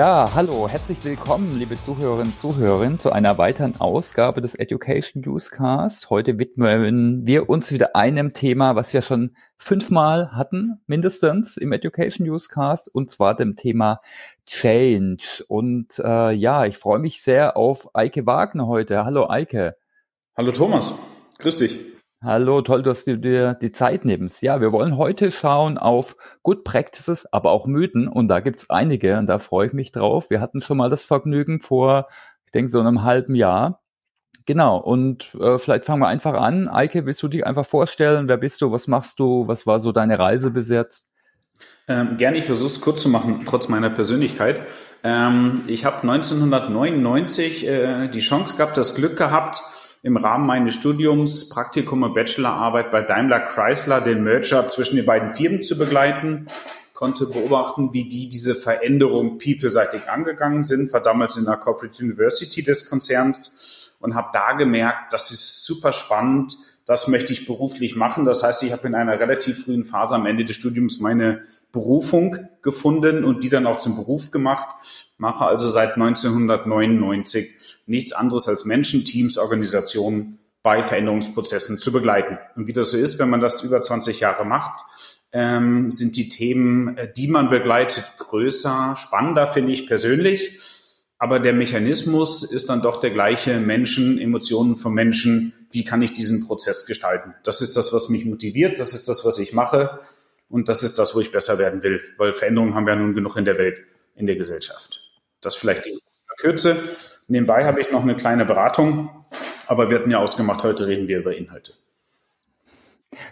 Ja, hallo, herzlich willkommen, liebe Zuhörerinnen und Zuhörer, zu einer weiteren Ausgabe des Education Newscast. Heute widmen wir uns wieder einem Thema, was wir schon fünfmal hatten, mindestens im Education Newscast, und zwar dem Thema Change. Und äh, ja, ich freue mich sehr auf Eike Wagner heute. Hallo Eike. Hallo Thomas, grüß dich. Hallo, toll, dass du dir die Zeit nimmst. Ja, wir wollen heute schauen auf Good Practices, aber auch Mythen. Und da gibt's einige und da freue ich mich drauf. Wir hatten schon mal das Vergnügen vor, ich denke, so einem halben Jahr. Genau, und äh, vielleicht fangen wir einfach an. Eike, willst du dich einfach vorstellen? Wer bist du? Was machst du? Was war so deine Reise bis jetzt? Ähm, gerne, ich versuche es kurz zu machen, trotz meiner Persönlichkeit. Ähm, ich habe 1999 äh, die Chance gehabt, das Glück gehabt, im Rahmen meines Studiums Praktikum und Bachelorarbeit bei Daimler Chrysler den Merger zwischen den beiden Firmen zu begleiten, konnte beobachten, wie die diese Veränderung people-seitig angegangen sind, war damals in der Corporate University des Konzerns und habe da gemerkt, das ist super spannend, das möchte ich beruflich machen. Das heißt, ich habe in einer relativ frühen Phase am Ende des Studiums meine Berufung gefunden und die dann auch zum Beruf gemacht, mache also seit 1999 nichts anderes als Menschen, Teams, Organisationen bei Veränderungsprozessen zu begleiten. Und wie das so ist, wenn man das über 20 Jahre macht, ähm, sind die Themen, äh, die man begleitet, größer, spannender, finde ich persönlich. Aber der Mechanismus ist dann doch der gleiche. Menschen, Emotionen von Menschen. Wie kann ich diesen Prozess gestalten? Das ist das, was mich motiviert. Das ist das, was ich mache. Und das ist das, wo ich besser werden will. Weil Veränderungen haben wir ja nun genug in der Welt, in der Gesellschaft. Das vielleicht in Kürze. Nebenbei habe ich noch eine kleine Beratung, aber wir hatten ja ausgemacht, heute reden wir über Inhalte.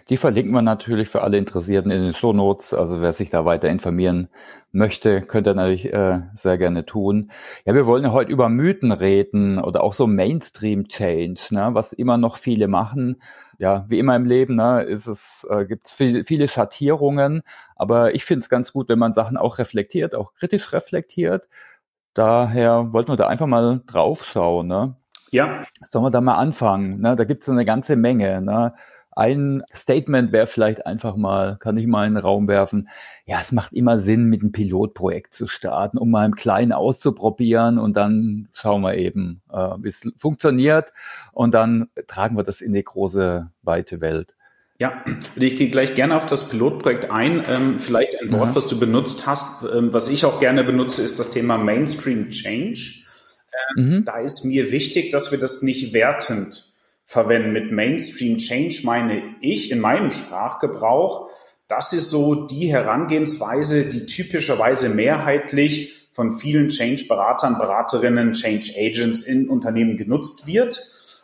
Die verlinken wir natürlich für alle Interessierten in den Show Notes. Also wer sich da weiter informieren möchte, könnte natürlich äh, sehr gerne tun. Ja, wir wollen ja heute über Mythen reden oder auch so Mainstream Change, ne, was immer noch viele machen. Ja, wie immer im Leben, ne, ist es äh, gibt es viel, viele Schattierungen, aber ich finde es ganz gut, wenn man Sachen auch reflektiert, auch kritisch reflektiert Daher wollten wir da einfach mal drauf schauen. Ne? Ja. Sollen wir da mal anfangen? Ne? Da gibt es eine ganze Menge. Ne? Ein Statement wäre vielleicht einfach mal, kann ich mal in den Raum werfen, ja, es macht immer Sinn, mit einem Pilotprojekt zu starten, um mal im Kleinen auszuprobieren und dann schauen wir eben, äh, wie es funktioniert und dann tragen wir das in die große, weite Welt. Ja, ich gehe gleich gerne auf das Pilotprojekt ein. Ähm, vielleicht ein Wort, ja. was du benutzt hast, ähm, was ich auch gerne benutze, ist das Thema Mainstream Change. Ähm, mhm. Da ist mir wichtig, dass wir das nicht wertend verwenden. Mit Mainstream Change meine ich in meinem Sprachgebrauch, das ist so die Herangehensweise, die typischerweise mehrheitlich von vielen Change-Beratern, Beraterinnen, Change Agents in Unternehmen genutzt wird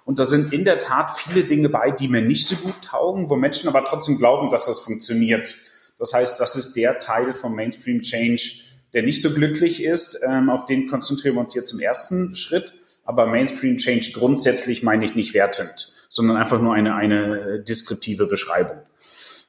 und da sind in der Tat viele Dinge bei, die mir nicht so gut taugen, wo Menschen aber trotzdem glauben, dass das funktioniert. Das heißt, das ist der Teil vom Mainstream Change, der nicht so glücklich ist. Ähm, auf den konzentrieren wir uns jetzt im ersten Schritt. Aber Mainstream Change grundsätzlich meine ich nicht wertend, sondern einfach nur eine, eine äh, deskriptive Beschreibung.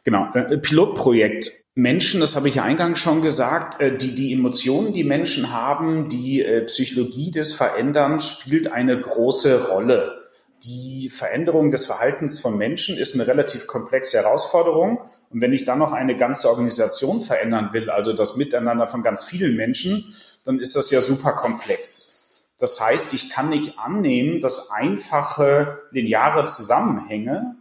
Genau, äh, Pilotprojekt. Menschen, das habe ich ja eingangs schon gesagt, äh, die, die Emotionen, die Menschen haben, die äh, Psychologie des Veränderns spielt eine große Rolle die Veränderung des Verhaltens von Menschen ist eine relativ komplexe Herausforderung. Und wenn ich dann noch eine ganze Organisation verändern will, also das Miteinander von ganz vielen Menschen, dann ist das ja super komplex. Das heißt, ich kann nicht annehmen, dass einfache lineare Zusammenhänge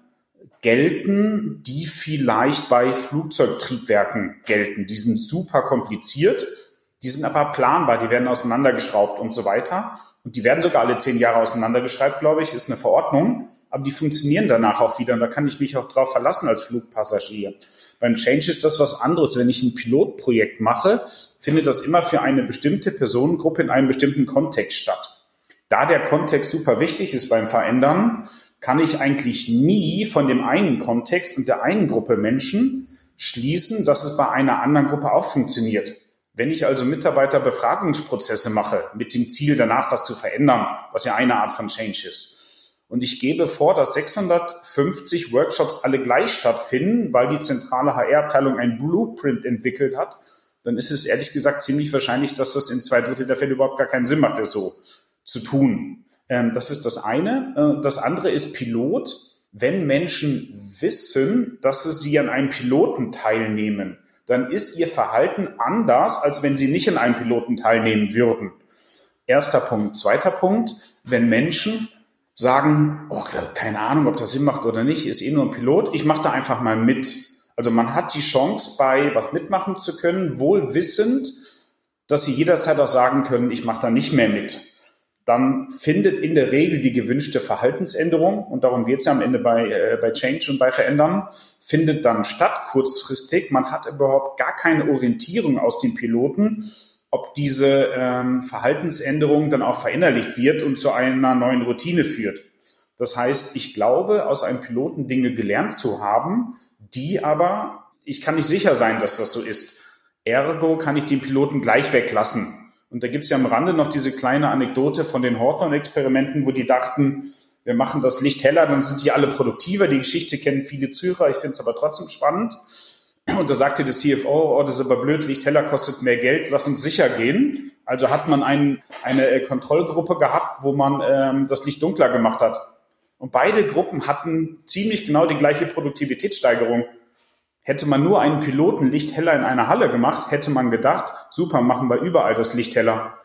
gelten, die vielleicht bei Flugzeugtriebwerken gelten. Die sind super kompliziert, die sind aber planbar, die werden auseinandergeschraubt und so weiter. Und die werden sogar alle zehn Jahre auseinandergeschreibt, glaube ich, ist eine Verordnung. Aber die funktionieren danach auch wieder. Und da kann ich mich auch drauf verlassen als Flugpassagier. Beim Change ist das was anderes. Wenn ich ein Pilotprojekt mache, findet das immer für eine bestimmte Personengruppe in einem bestimmten Kontext statt. Da der Kontext super wichtig ist beim Verändern, kann ich eigentlich nie von dem einen Kontext und der einen Gruppe Menschen schließen, dass es bei einer anderen Gruppe auch funktioniert. Wenn ich also Mitarbeiterbefragungsprozesse mache, mit dem Ziel, danach was zu verändern, was ja eine Art von Change ist, und ich gebe vor, dass 650 Workshops alle gleich stattfinden, weil die zentrale HR-Abteilung ein Blueprint entwickelt hat, dann ist es ehrlich gesagt ziemlich wahrscheinlich, dass das in zwei Drittel der Fälle überhaupt gar keinen Sinn macht, das so zu tun. Ähm, das ist das eine. Äh, das andere ist Pilot. Wenn Menschen wissen, dass sie an einem Piloten teilnehmen, dann ist ihr Verhalten anders, als wenn sie nicht in einem Piloten teilnehmen würden. Erster Punkt. Zweiter Punkt, wenn Menschen sagen, oh, keine Ahnung, ob das Sinn macht oder nicht, ist eh nur ein Pilot, ich mache da einfach mal mit. Also man hat die Chance, bei was mitmachen zu können, wohl wissend, dass sie jederzeit auch sagen können, ich mache da nicht mehr mit. Dann findet in der Regel die gewünschte Verhaltensänderung, und darum geht es ja am Ende bei, äh, bei Change und bei Verändern, findet dann statt kurzfristig. Man hat überhaupt gar keine Orientierung aus den Piloten, ob diese ähm, Verhaltensänderung dann auch verinnerlicht wird und zu einer neuen Routine führt. Das heißt, ich glaube, aus einem Piloten Dinge gelernt zu haben, die aber, ich kann nicht sicher sein, dass das so ist. Ergo kann ich den Piloten gleich weglassen. Und da gibt es ja am Rande noch diese kleine Anekdote von den Hawthorne-Experimenten, wo die dachten, wir machen das Licht heller, dann sind die alle produktiver. Die Geschichte kennen viele Zuhörer, ich finde es aber trotzdem spannend. Und da sagte der CFO, oh, das ist aber blöd, Licht heller kostet mehr Geld, lass uns sicher gehen. Also hat man ein, eine äh, Kontrollgruppe gehabt, wo man ähm, das Licht dunkler gemacht hat. Und beide Gruppen hatten ziemlich genau die gleiche Produktivitätssteigerung. Hätte man nur einen Piloten Licht heller in einer Halle gemacht, hätte man gedacht, super, machen wir überall das Licht heller.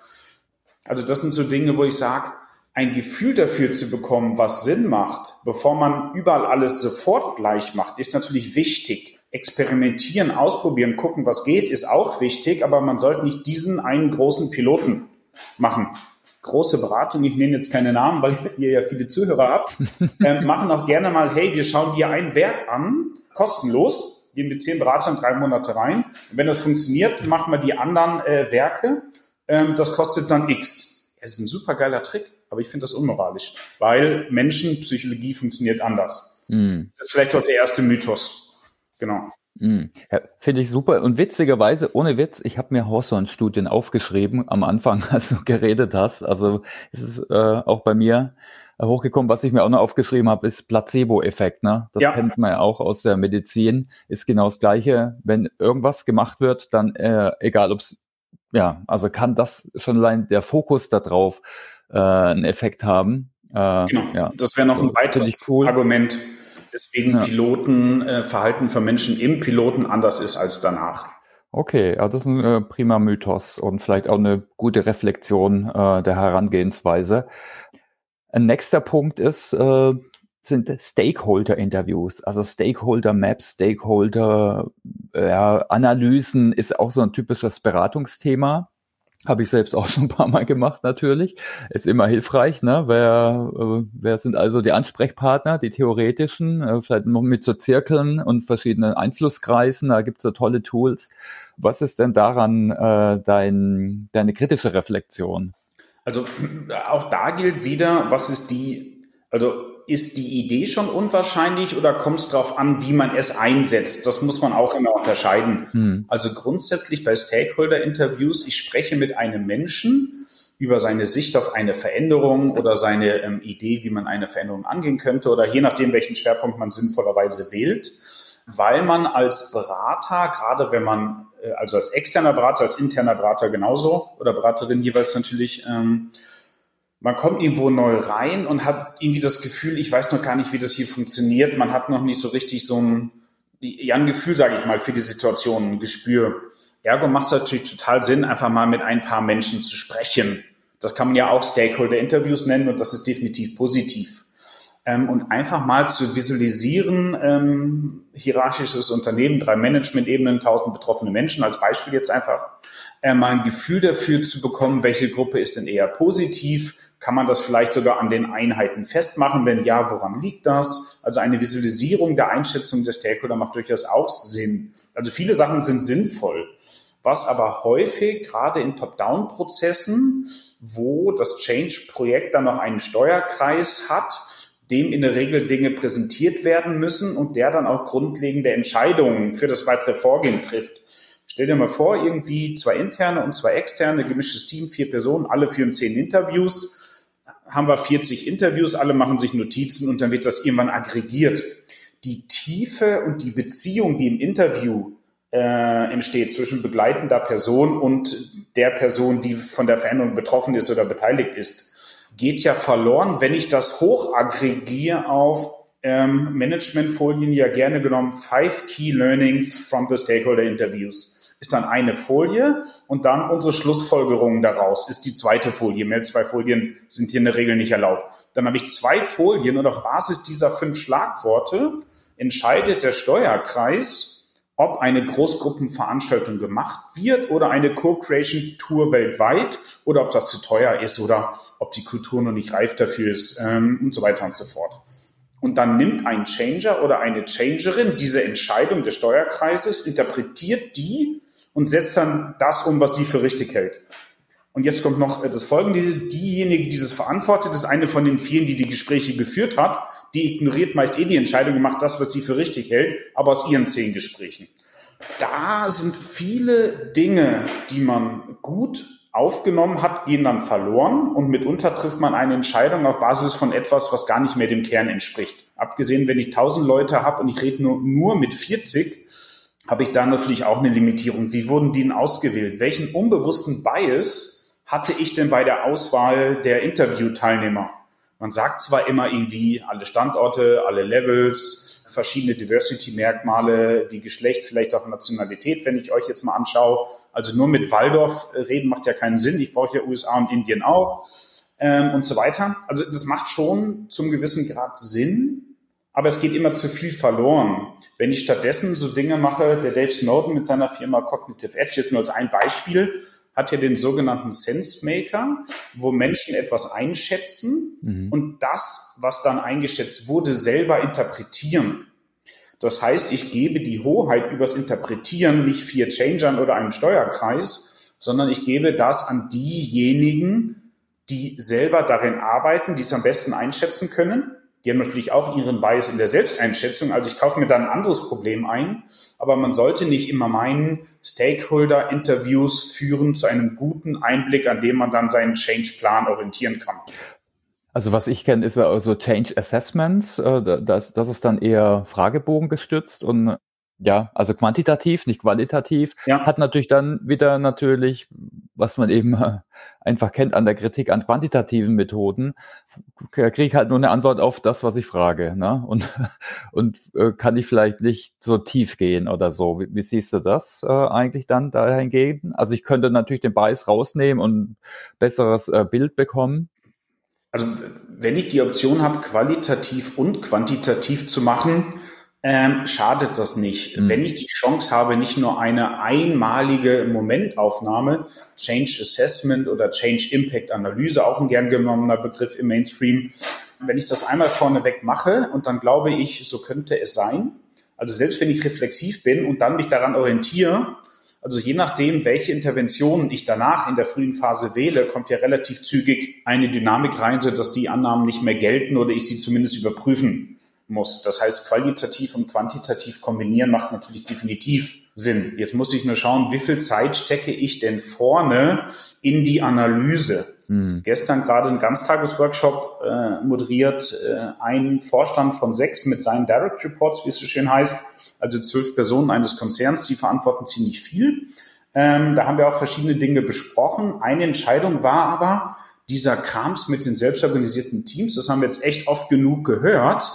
Also das sind so Dinge, wo ich sage, ein Gefühl dafür zu bekommen, was Sinn macht, bevor man überall alles sofort gleich macht, ist natürlich wichtig. Experimentieren, ausprobieren, gucken, was geht, ist auch wichtig, aber man sollte nicht diesen einen großen Piloten machen. Große Beratung, ich nenne jetzt keine Namen, weil ihr ja viele Zuhörer habt, äh, machen auch gerne mal, hey, wir schauen dir ein Werk an, kostenlos, gehen mit zehn Beratern drei Monate rein. Und wenn das funktioniert, machen wir die anderen äh, Werke. Ähm, das kostet dann X. Es ist ein super geiler Trick aber ich finde das unmoralisch, weil Menschenpsychologie funktioniert anders. Mm. Das ist vielleicht auch der erste Mythos. Genau. Mm. Ja, finde ich super. Und witzigerweise, ohne Witz, ich habe mir Hawthorne-Studien aufgeschrieben am Anfang, als du geredet hast. Also es ist äh, auch bei mir hochgekommen. Was ich mir auch noch aufgeschrieben habe, ist Placebo-Effekt. Ne? Das ja. kennt man ja auch aus der Medizin. Ist genau das Gleiche. Wenn irgendwas gemacht wird, dann äh, egal ob es ja, also kann das schon allein der Fokus darauf äh, einen Effekt haben. Äh, genau, ja. das wäre noch ein weiteres cool. Argument, weswegen ja. Pilotenverhalten äh, für Menschen im Piloten anders ist als danach. Okay, ja, das ist ein äh, prima Mythos und vielleicht auch eine gute Reflexion äh, der Herangehensweise. Ein nächster Punkt ist, äh, sind Stakeholder-Interviews, also Stakeholder-Maps, Stakeholder-Analysen ist auch so ein typisches Beratungsthema. Habe ich selbst auch schon ein paar Mal gemacht, natürlich. Ist immer hilfreich, ne? Wer, äh, wer sind also die Ansprechpartner, die theoretischen, äh, vielleicht noch mit so Zirkeln und verschiedenen Einflusskreisen, da gibt's so tolle Tools. Was ist denn daran äh, dein, deine kritische Reflexion? Also auch da gilt wieder, was ist die, also ist die Idee schon unwahrscheinlich oder kommt es darauf an, wie man es einsetzt? Das muss man auch immer unterscheiden. Hm. Also grundsätzlich bei Stakeholder-Interviews, ich spreche mit einem Menschen über seine Sicht auf eine Veränderung oder seine ähm, Idee, wie man eine Veränderung angehen könnte oder je nachdem, welchen Schwerpunkt man sinnvollerweise wählt, weil man als Berater, gerade wenn man, äh, also als externer Berater, als interner Berater genauso oder Beraterin jeweils natürlich, ähm, man kommt irgendwo neu rein und hat irgendwie das Gefühl, ich weiß noch gar nicht, wie das hier funktioniert. Man hat noch nicht so richtig so ein, ja, ein Gefühl, sage ich mal, für die Situation, ein Gespür. Ergo macht es natürlich total Sinn, einfach mal mit ein paar Menschen zu sprechen. Das kann man ja auch Stakeholder-Interviews nennen und das ist definitiv positiv. Ähm, und einfach mal zu visualisieren, ähm, hierarchisches Unternehmen, drei Management-Ebenen, tausend betroffene Menschen, als Beispiel jetzt einfach, äh, mal ein Gefühl dafür zu bekommen, welche Gruppe ist denn eher positiv, kann man das vielleicht sogar an den Einheiten festmachen? Wenn ja, woran liegt das? Also eine Visualisierung der Einschätzung der Stakeholder macht durchaus auch Sinn. Also viele Sachen sind sinnvoll. Was aber häufig, gerade in Top-Down-Prozessen, wo das Change-Projekt dann noch einen Steuerkreis hat, dem in der Regel Dinge präsentiert werden müssen und der dann auch grundlegende Entscheidungen für das weitere Vorgehen trifft. Stell dir mal vor, irgendwie zwei interne und zwei externe, gemischtes Team, vier Personen, alle führen zehn Interviews haben wir 40 Interviews, alle machen sich Notizen und dann wird das irgendwann aggregiert. Die Tiefe und die Beziehung, die im Interview äh, entsteht zwischen begleitender Person und der Person, die von der Veränderung betroffen ist oder beteiligt ist, geht ja verloren, wenn ich das hoch aggregiere auf ähm, Managementfolien ja gerne genommen Five Key Learnings from the Stakeholder Interviews ist dann eine Folie und dann unsere Schlussfolgerungen daraus ist die zweite Folie. Mehr als zwei Folien sind hier in der Regel nicht erlaubt. Dann habe ich zwei Folien und auf Basis dieser fünf Schlagworte entscheidet der Steuerkreis, ob eine Großgruppenveranstaltung gemacht wird oder eine Co-Creation Tour weltweit oder ob das zu teuer ist oder ob die Kultur noch nicht reif dafür ist ähm, und so weiter und so fort. Und dann nimmt ein Changer oder eine Changerin diese Entscheidung des Steuerkreises, interpretiert die und setzt dann das um, was sie für richtig hält. Und jetzt kommt noch das Folgende. Diejenige, die das verantwortet, ist eine von den vielen, die die Gespräche geführt hat. Die ignoriert meist eh die Entscheidung und macht das, was sie für richtig hält, aber aus ihren zehn Gesprächen. Da sind viele Dinge, die man gut aufgenommen hat, gehen dann verloren und mitunter trifft man eine Entscheidung auf Basis von etwas, was gar nicht mehr dem Kern entspricht. Abgesehen, wenn ich 1000 Leute habe und ich rede nur, nur mit 40, habe ich da natürlich auch eine Limitierung. Wie wurden die denn ausgewählt? Welchen unbewussten Bias hatte ich denn bei der Auswahl der Interviewteilnehmer? Man sagt zwar immer irgendwie alle Standorte, alle Levels, verschiedene Diversity-Merkmale wie Geschlecht, vielleicht auch Nationalität, wenn ich euch jetzt mal anschaue. Also nur mit Waldorf reden macht ja keinen Sinn. Ich brauche ja USA und Indien auch ähm, und so weiter. Also das macht schon zum gewissen Grad Sinn, aber es geht immer zu viel verloren. Wenn ich stattdessen so Dinge mache, der Dave Snowden mit seiner Firma Cognitive Edge, jetzt nur als ein Beispiel, hat ja den sogenannten Sense Maker, wo Menschen etwas einschätzen mhm. und das, was dann eingeschätzt wurde, selber interpretieren. Das heißt, ich gebe die Hoheit übers Interpretieren nicht vier Changern oder einem Steuerkreis, sondern ich gebe das an diejenigen, die selber darin arbeiten, die es am besten einschätzen können die haben natürlich auch ihren Bias in der Selbsteinschätzung. Also ich kaufe mir da ein anderes Problem ein. Aber man sollte nicht immer meinen, Stakeholder-Interviews führen zu einem guten Einblick, an dem man dann seinen Change-Plan orientieren kann. Also was ich kenne, ist also Change Assessments. Äh, das, das ist dann eher Fragebogen gestützt und ja, also quantitativ, nicht qualitativ, ja. hat natürlich dann wieder natürlich, was man eben einfach kennt an der Kritik an quantitativen Methoden, kriege ich halt nur eine Antwort auf das, was ich frage, ne? Und und äh, kann ich vielleicht nicht so tief gehen oder so. Wie, wie siehst du das äh, eigentlich dann dahingehend? Also ich könnte natürlich den Bias rausnehmen und besseres äh, Bild bekommen. Also wenn ich die Option habe, qualitativ und quantitativ zu machen, ähm, schadet das nicht. Mhm. Wenn ich die Chance habe, nicht nur eine einmalige Momentaufnahme, Change Assessment oder Change Impact Analyse, auch ein gern genommener Begriff im Mainstream, wenn ich das einmal vorneweg mache und dann glaube ich, so könnte es sein, also selbst wenn ich reflexiv bin und dann mich daran orientiere, also je nachdem, welche Interventionen ich danach in der frühen Phase wähle, kommt ja relativ zügig eine Dynamik rein, sodass die Annahmen nicht mehr gelten oder ich sie zumindest überprüfen muss. Das heißt, qualitativ und quantitativ kombinieren macht natürlich definitiv Sinn. Jetzt muss ich nur schauen, wie viel Zeit stecke ich denn vorne in die Analyse. Mhm. Gestern gerade einen Ganztagesworkshop äh, moderiert, äh, ein Vorstand von sechs mit seinen Direct Reports, wie es so schön heißt, also zwölf Personen eines Konzerns, die verantworten ziemlich viel. Ähm, da haben wir auch verschiedene Dinge besprochen. Eine Entscheidung war aber, dieser Krams mit den selbstorganisierten Teams, das haben wir jetzt echt oft genug gehört,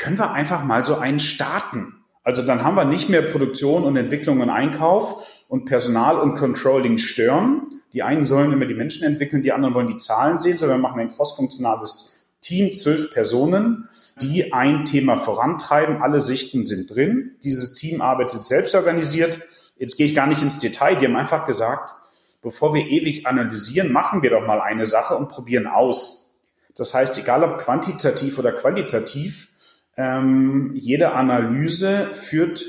können wir einfach mal so einen starten. Also dann haben wir nicht mehr Produktion und Entwicklung und Einkauf und Personal und Controlling stören. Die einen sollen immer die Menschen entwickeln, die anderen wollen die Zahlen sehen, sondern wir machen ein crossfunktionales Team, zwölf Personen, die ein Thema vorantreiben. Alle Sichten sind drin. Dieses Team arbeitet selbst organisiert. Jetzt gehe ich gar nicht ins Detail. Die haben einfach gesagt, bevor wir ewig analysieren, machen wir doch mal eine Sache und probieren aus. Das heißt, egal ob quantitativ oder qualitativ, ähm, jede Analyse führt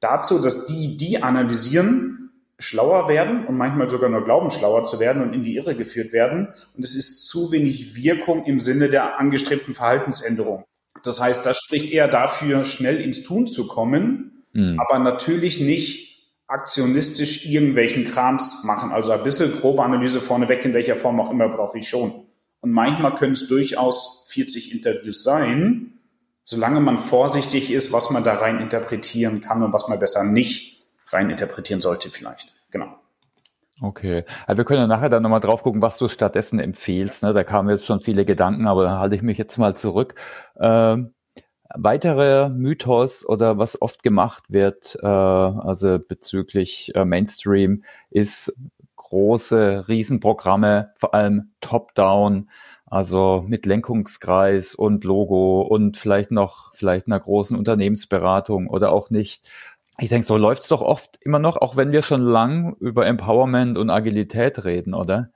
dazu, dass die, die analysieren, schlauer werden und manchmal sogar nur glauben, schlauer zu werden und in die Irre geführt werden. Und es ist zu wenig Wirkung im Sinne der angestrebten Verhaltensänderung. Das heißt, das spricht eher dafür, schnell ins Tun zu kommen, mhm. aber natürlich nicht aktionistisch irgendwelchen Krams machen. Also ein bisschen grobe Analyse vorneweg, in welcher Form auch immer, brauche ich schon. Und manchmal können es durchaus 40 Interviews sein, solange man vorsichtig ist, was man da rein interpretieren kann und was man besser nicht rein interpretieren sollte vielleicht. Genau. Okay. Also wir können ja nachher dann nochmal drauf gucken, was du stattdessen empfehlst. Ne? Da kamen jetzt schon viele Gedanken, aber da halte ich mich jetzt mal zurück. Ähm, Weiterer Mythos oder was oft gemacht wird, äh, also bezüglich äh, Mainstream, ist große Riesenprogramme, vor allem Top-Down, also mit Lenkungskreis und Logo und vielleicht noch vielleicht einer großen Unternehmensberatung oder auch nicht. Ich denke, so läuft's doch oft immer noch, auch wenn wir schon lang über Empowerment und Agilität reden, oder?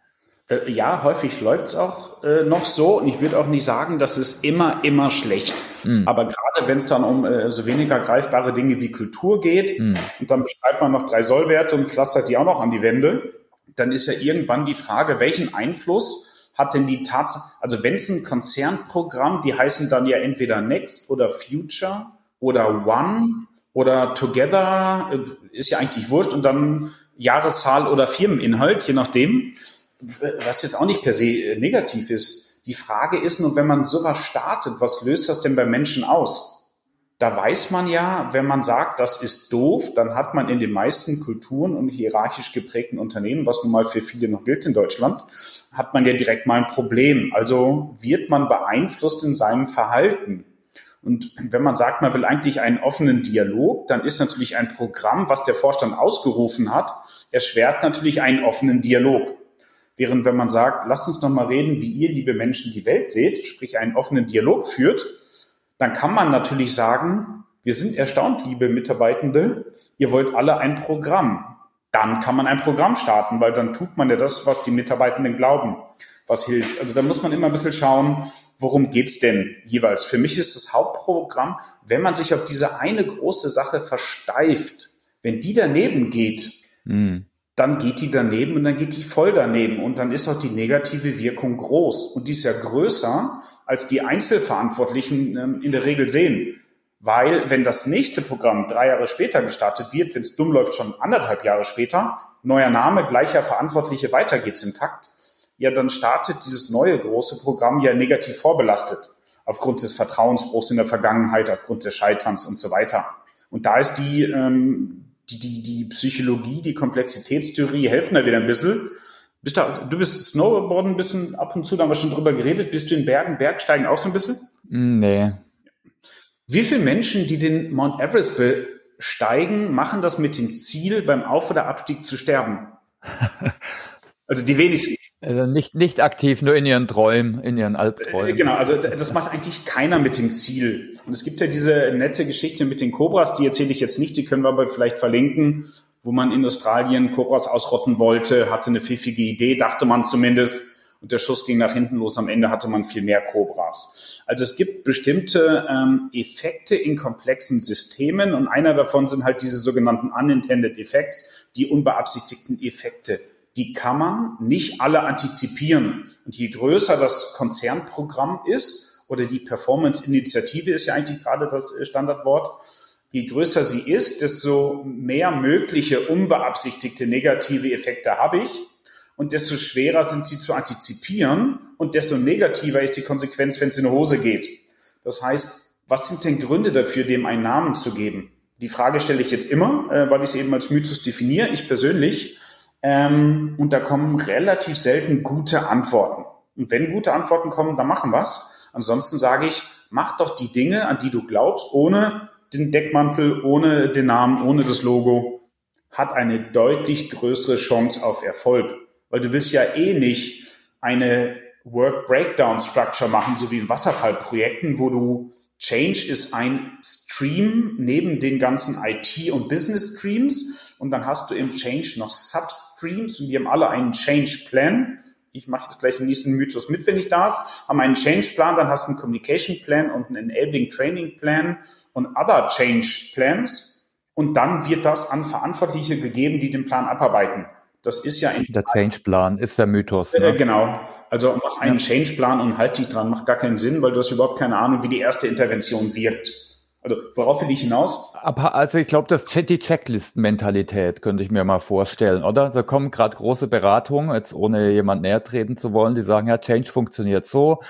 Äh, ja, häufig läuft's auch äh, noch so und ich würde auch nicht sagen, dass es immer, immer schlecht. Mhm. Aber gerade wenn es dann um äh, so weniger greifbare Dinge wie Kultur geht mhm. und dann beschreibt man noch drei Sollwerte und pflastert die auch noch an die Wände, dann ist ja irgendwann die Frage, welchen Einfluss hat denn die Tatsache, also wenn es ein Konzernprogramm, die heißen dann ja entweder Next oder Future oder One oder Together, äh, ist ja eigentlich wurscht und dann Jahreszahl oder Firmeninhalt, je nachdem was jetzt auch nicht per se äh, negativ ist. Die Frage ist nur, wenn man sowas startet, was löst das denn bei Menschen aus? Da weiß man ja, wenn man sagt, das ist doof, dann hat man in den meisten Kulturen und hierarchisch geprägten Unternehmen, was nun mal für viele noch gilt in Deutschland, hat man ja direkt mal ein Problem. Also wird man beeinflusst in seinem Verhalten. Und wenn man sagt, man will eigentlich einen offenen Dialog, dann ist natürlich ein Programm, was der Vorstand ausgerufen hat, erschwert natürlich einen offenen Dialog. Während wenn man sagt, lasst uns noch mal reden, wie ihr, liebe Menschen, die Welt seht, sprich einen offenen Dialog führt, dann kann man natürlich sagen, wir sind erstaunt, liebe Mitarbeitende, ihr wollt alle ein Programm. Dann kann man ein Programm starten, weil dann tut man ja das, was die Mitarbeitenden glauben, was hilft. Also da muss man immer ein bisschen schauen, worum geht's denn jeweils. Für mich ist das Hauptprogramm, wenn man sich auf diese eine große Sache versteift, wenn die daneben geht, mhm dann geht die daneben und dann geht die voll daneben und dann ist auch die negative Wirkung groß. Und die ist ja größer, als die Einzelverantwortlichen ähm, in der Regel sehen. Weil wenn das nächste Programm drei Jahre später gestartet wird, wenn es dumm läuft, schon anderthalb Jahre später, neuer Name, gleicher Verantwortliche, weiter geht's im Takt, ja, dann startet dieses neue große Programm ja negativ vorbelastet. Aufgrund des Vertrauensbruchs in der Vergangenheit, aufgrund des Scheiterns und so weiter. Und da ist die ähm, die, die, die Psychologie, die Komplexitätstheorie helfen da wieder ein bisschen. Bist du, du bist Snowboarden ein bisschen ab und zu, da haben wir schon drüber geredet. Bist du in Bergen, Bergsteigen auch so ein bisschen? Mm, nee. Wie viele Menschen, die den Mount Everest besteigen, machen das mit dem Ziel, beim Auf- oder Abstieg zu sterben? Also die wenigsten. Also nicht, nicht aktiv, nur in ihren Träumen, in ihren Albträumen. Genau, also das macht eigentlich keiner mit dem Ziel. Und es gibt ja diese nette Geschichte mit den Cobras, die erzähle ich jetzt nicht, die können wir aber vielleicht verlinken, wo man in Australien Cobras ausrotten wollte, hatte eine pfiffige Idee, dachte man zumindest, und der Schuss ging nach hinten los. Am Ende hatte man viel mehr Cobras. Also es gibt bestimmte ähm, Effekte in komplexen Systemen und einer davon sind halt diese sogenannten unintended effects, die unbeabsichtigten Effekte die kann man nicht alle antizipieren. Und je größer das Konzernprogramm ist oder die Performance-Initiative ist ja eigentlich gerade das äh, Standardwort, je größer sie ist, desto mehr mögliche unbeabsichtigte negative Effekte habe ich und desto schwerer sind sie zu antizipieren und desto negativer ist die Konsequenz, wenn es in die Hose geht. Das heißt, was sind denn Gründe dafür, dem einen Namen zu geben? Die Frage stelle ich jetzt immer, äh, weil ich es eben als Mythos definiere. Ich persönlich ähm, und da kommen relativ selten gute Antworten. Und wenn gute Antworten kommen, dann machen wir's. Ansonsten sage ich, mach doch die Dinge, an die du glaubst, ohne den Deckmantel, ohne den Namen, ohne das Logo, hat eine deutlich größere Chance auf Erfolg. Weil du willst ja eh nicht eine Work Breakdown Structure machen, so wie in Wasserfallprojekten, wo du Change ist ein Stream neben den ganzen IT- und Business-Streams. Und dann hast du im Change noch Substreams und die haben alle einen Change-Plan. Ich mache das gleich im nächsten Mythos mit, wenn ich darf. Haben einen Change-Plan, dann hast du einen Communication-Plan und einen Enabling Training-Plan und other Change-Plans. Und dann wird das an Verantwortliche gegeben, die den Plan abarbeiten. Das ist ja in der Change-Plan ist der Mythos. Ne? Äh, genau. Also mach einen. Change-Plan und halt dich dran. Macht gar keinen Sinn, weil du hast überhaupt keine Ahnung, wie die erste Intervention wirkt. Also worauf will ich hinaus? Aber also ich glaube, das die Checklist-Mentalität könnte ich mir mal vorstellen, oder? Da kommen gerade große Beratungen, jetzt ohne jemand näher treten zu wollen, die sagen, ja, Change funktioniert so.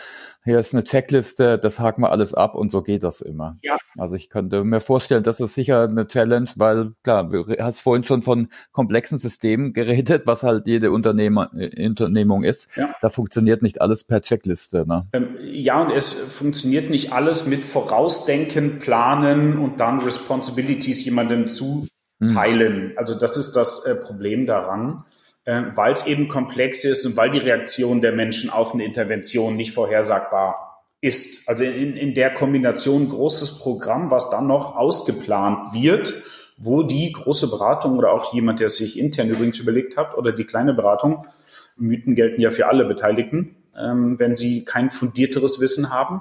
Hier ist eine Checkliste, das haken wir alles ab und so geht das immer. Ja. Also ich könnte mir vorstellen, das ist sicher eine Challenge, weil klar, du hast vorhin schon von komplexen Systemen geredet, was halt jede Unternehmer, äh, Unternehmung ist. Ja. Da funktioniert nicht alles per Checkliste. Ne? Ähm, ja, und es funktioniert nicht alles mit Vorausdenken, Planen und dann Responsibilities jemandem zuteilen. Hm. Also das ist das äh, Problem daran äh, weil es eben komplex ist und weil die Reaktion der Menschen auf eine Intervention nicht vorhersagbar ist. Also in, in der Kombination großes Programm, was dann noch ausgeplant wird, wo die große Beratung oder auch jemand, der sich intern übrigens überlegt hat, oder die kleine Beratung, Mythen gelten ja für alle Beteiligten, ähm, wenn sie kein fundierteres Wissen haben,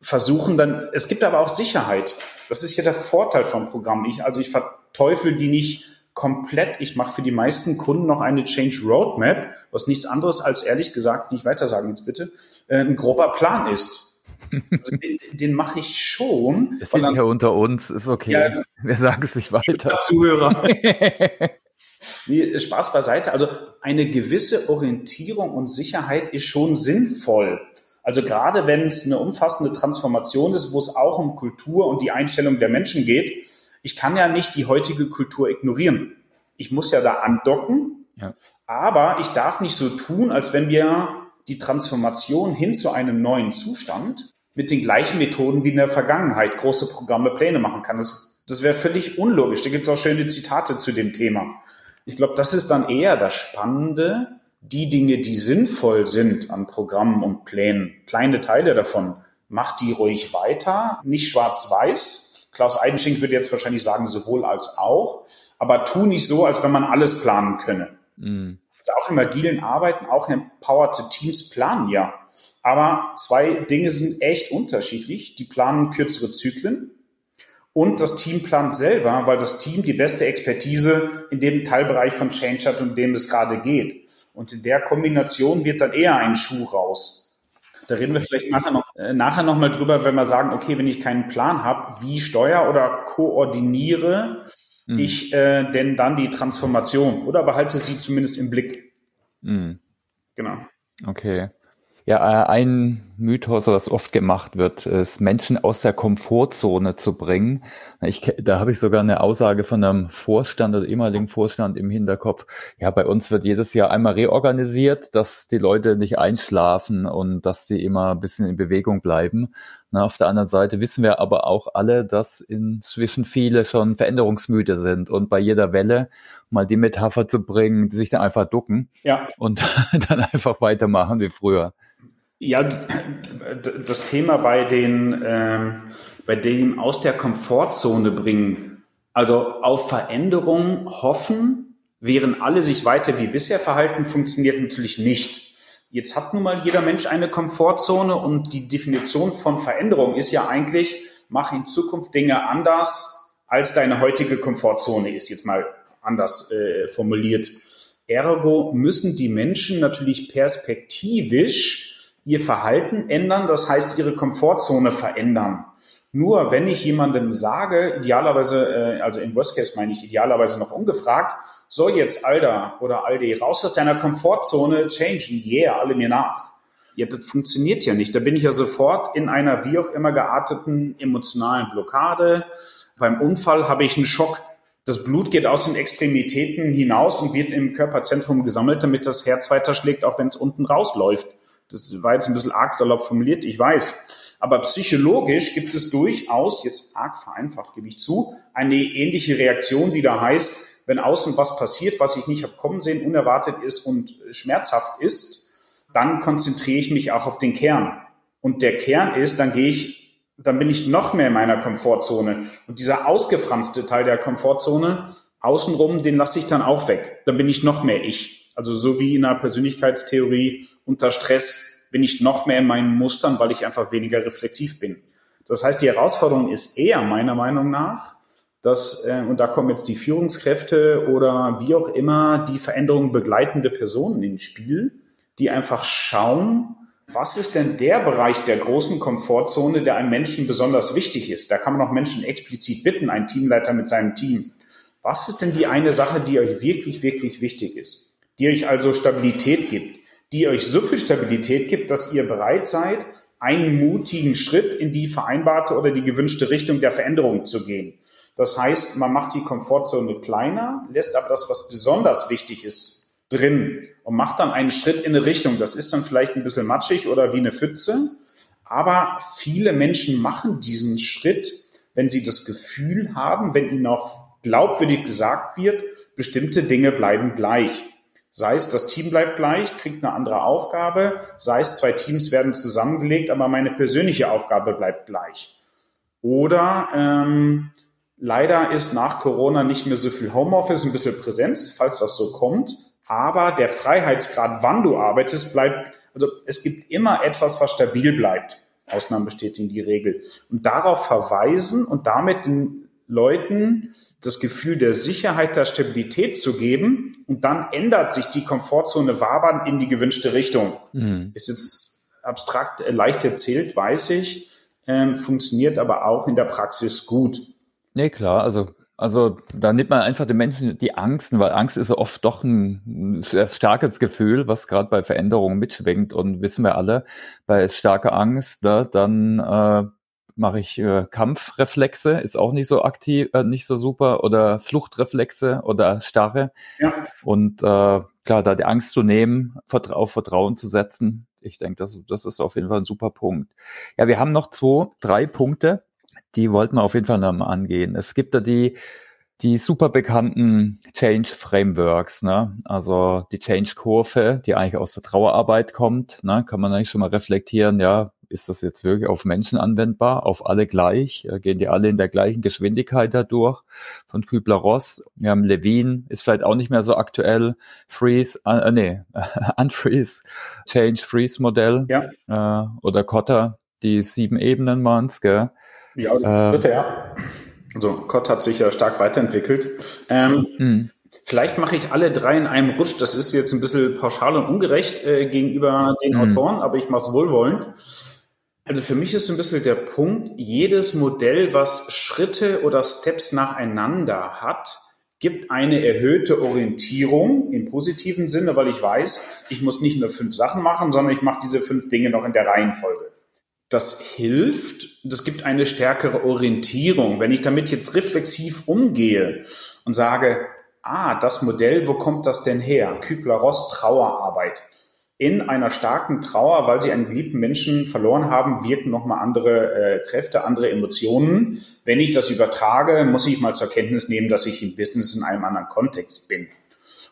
versuchen dann, es gibt aber auch Sicherheit. Das ist ja der Vorteil vom Programm. Ich, also ich verteufel die nicht komplett, ich mache für die meisten Kunden noch eine Change Roadmap, was nichts anderes als ehrlich gesagt, nicht weiter sagen jetzt bitte, äh, ein grober Plan ist. Also den, den mache ich schon. Es sind ja unter uns, ist okay. Ja, Wir sagen es nicht weiter. Zuhörer. nee, Spaß beiseite. Also eine gewisse Orientierung und Sicherheit ist schon sinnvoll. Also gerade wenn es eine umfassende Transformation ist, wo es auch um Kultur und die Einstellung der Menschen geht, ich kann ja nicht die heutige Kultur ignorieren. Ich muss ja da andocken, ja. aber ich darf nicht so tun, als wenn wir die Transformation hin zu einem neuen Zustand mit den gleichen Methoden wie in der Vergangenheit große Programme, Pläne machen kann. Das, das wäre völlig unlogisch. Da gibt es auch schöne Zitate zu dem Thema. Ich glaube, das ist dann eher das Spannende, die Dinge, die sinnvoll sind an Programmen und Plänen, kleine Teile davon, macht die ruhig weiter, nicht schwarz-weiß, Klaus Eidenschink würde jetzt wahrscheinlich sagen, sowohl als auch, aber tu nicht so, als wenn man alles planen könne. Mhm. Also auch im agilen Arbeiten, auch empowerte Teams planen ja. Aber zwei Dinge sind echt unterschiedlich. Die planen kürzere Zyklen und das Team plant selber, weil das Team die beste Expertise in dem Teilbereich von Change hat, um dem es gerade geht. Und in der Kombination wird dann eher ein Schuh raus. Da reden wir vielleicht nachher noch, äh, nachher noch mal drüber, wenn wir sagen, okay, wenn ich keinen Plan habe, wie steuere oder koordiniere mhm. ich äh, denn dann die Transformation oder behalte sie zumindest im Blick. Mhm. Genau. Okay. Ja, äh, ein Mythos, was oft gemacht wird, ist Menschen aus der Komfortzone zu bringen. Ich, da habe ich sogar eine Aussage von einem Vorstand oder ehemaligen Vorstand im Hinterkopf. Ja, bei uns wird jedes Jahr einmal reorganisiert, dass die Leute nicht einschlafen und dass sie immer ein bisschen in Bewegung bleiben. Na, auf der anderen Seite wissen wir aber auch alle, dass inzwischen viele schon veränderungsmüde sind und bei jeder Welle mal die Metapher zu bringen, die sich dann einfach ducken ja. und dann einfach weitermachen wie früher. Ja, das Thema bei den, ähm, bei dem aus der Komfortzone bringen, also auf Veränderung hoffen, während alle sich weiter wie bisher verhalten, funktioniert natürlich nicht. Jetzt hat nun mal jeder Mensch eine Komfortzone und die Definition von Veränderung ist ja eigentlich, mach in Zukunft Dinge anders, als deine heutige Komfortzone ist, jetzt mal anders äh, formuliert. Ergo müssen die Menschen natürlich perspektivisch ihr Verhalten ändern, das heißt ihre Komfortzone verändern. Nur wenn ich jemandem sage, idealerweise, äh, also im Worst Case meine ich idealerweise noch ungefragt, so jetzt Alter oder Aldi, raus aus deiner Komfortzone, changen, yeah, alle mir nach. Ja, das funktioniert ja nicht. Da bin ich ja sofort in einer wie auch immer gearteten emotionalen Blockade. Beim Unfall habe ich einen Schock. Das Blut geht aus den Extremitäten hinaus und wird im Körperzentrum gesammelt, damit das Herz weiter schlägt, auch wenn es unten rausläuft. Das war jetzt ein bisschen arg salopp formuliert, ich weiß. Aber psychologisch gibt es durchaus, jetzt arg vereinfacht gebe ich zu, eine ähnliche Reaktion, die da heißt, wenn außen was passiert, was ich nicht habe kommen sehen, unerwartet ist und schmerzhaft ist, dann konzentriere ich mich auch auf den Kern. Und der Kern ist, dann gehe ich, dann bin ich noch mehr in meiner Komfortzone. Und dieser ausgefranste Teil der Komfortzone, außenrum, den lasse ich dann auch weg. Dann bin ich noch mehr ich. Also so wie in einer Persönlichkeitstheorie unter Stress bin ich noch mehr in meinen Mustern, weil ich einfach weniger reflexiv bin. Das heißt, die Herausforderung ist eher meiner Meinung nach, dass, äh, und da kommen jetzt die Führungskräfte oder wie auch immer die Veränderungen begleitende Personen ins Spiel, die einfach schauen, was ist denn der Bereich der großen Komfortzone, der einem Menschen besonders wichtig ist? Da kann man auch Menschen explizit bitten, ein Teamleiter mit seinem Team. Was ist denn die eine Sache, die euch wirklich, wirklich wichtig ist? Die euch also Stabilität gibt, die euch so viel Stabilität gibt, dass ihr bereit seid, einen mutigen Schritt in die vereinbarte oder die gewünschte Richtung der Veränderung zu gehen. Das heißt, man macht die Komfortzone kleiner, lässt aber das, was besonders wichtig ist, drin und macht dann einen Schritt in eine Richtung. Das ist dann vielleicht ein bisschen matschig oder wie eine Pfütze, aber viele Menschen machen diesen Schritt, wenn sie das Gefühl haben, wenn ihnen auch glaubwürdig gesagt wird, bestimmte Dinge bleiben gleich. Sei es, das Team bleibt gleich, kriegt eine andere Aufgabe, sei es, zwei Teams werden zusammengelegt, aber meine persönliche Aufgabe bleibt gleich. Oder ähm, leider ist nach Corona nicht mehr so viel Homeoffice, ein bisschen Präsenz, falls das so kommt. Aber der Freiheitsgrad, wann du arbeitest, bleibt, also es gibt immer etwas, was stabil bleibt. Ausnahmen bestätigen die Regel. Und darauf verweisen und damit den Leuten das Gefühl der Sicherheit, der Stabilität zu geben und dann ändert sich die Komfortzone wabern in die gewünschte Richtung. Mhm. Ist jetzt abstrakt leicht erzählt, weiß ich, ähm, funktioniert aber auch in der Praxis gut. Nee, klar, also also da nimmt man einfach den Menschen die Angst, weil Angst ist oft doch ein sehr starkes Gefühl, was gerade bei Veränderungen mitschwingt. Und wissen wir alle, bei starker Angst, ne, dann äh, mache ich äh, Kampfreflexe, ist auch nicht so aktiv, äh, nicht so super, oder Fluchtreflexe oder Starre. Ja. Und äh, klar, da die Angst zu nehmen, auf Vertrauen zu setzen, ich denke, das, das ist auf jeden Fall ein super Punkt. Ja, wir haben noch zwei, drei Punkte, die wollten wir auf jeden Fall noch mal angehen. Es gibt da die die super bekannten Change Frameworks, ne? Also die Change Kurve, die eigentlich aus der Trauerarbeit kommt, ne? Kann man eigentlich schon mal reflektieren, ja, ist das jetzt wirklich auf Menschen anwendbar, auf alle gleich? Gehen die alle in der gleichen Geschwindigkeit dadurch? Von Kübler-Ross, wir haben Levine, ist vielleicht auch nicht mehr so aktuell. Freeze, äh, nee, Unfreeze, Change Freeze Modell ja. äh, oder Kotter, die sieben Ebenen waren's, gell? Ja, äh, dritte, ja. Also Kott hat sich ja stark weiterentwickelt. Ähm, mhm. Vielleicht mache ich alle drei in einem Rutsch. Das ist jetzt ein bisschen pauschal und ungerecht äh, gegenüber den mhm. Autoren, aber ich mache es wohlwollend. Also für mich ist ein bisschen der Punkt, jedes Modell, was Schritte oder Steps nacheinander hat, gibt eine erhöhte Orientierung im positiven Sinne, weil ich weiß, ich muss nicht nur fünf Sachen machen, sondern ich mache diese fünf Dinge noch in der Reihenfolge. Das hilft, das gibt eine stärkere Orientierung. Wenn ich damit jetzt reflexiv umgehe und sage, ah, das Modell, wo kommt das denn her? Kübler-Ross Trauerarbeit in einer starken Trauer, weil sie einen geliebten Menschen verloren haben, wirken nochmal andere äh, Kräfte, andere Emotionen. Wenn ich das übertrage, muss ich mal zur Kenntnis nehmen, dass ich im Business in einem anderen Kontext bin.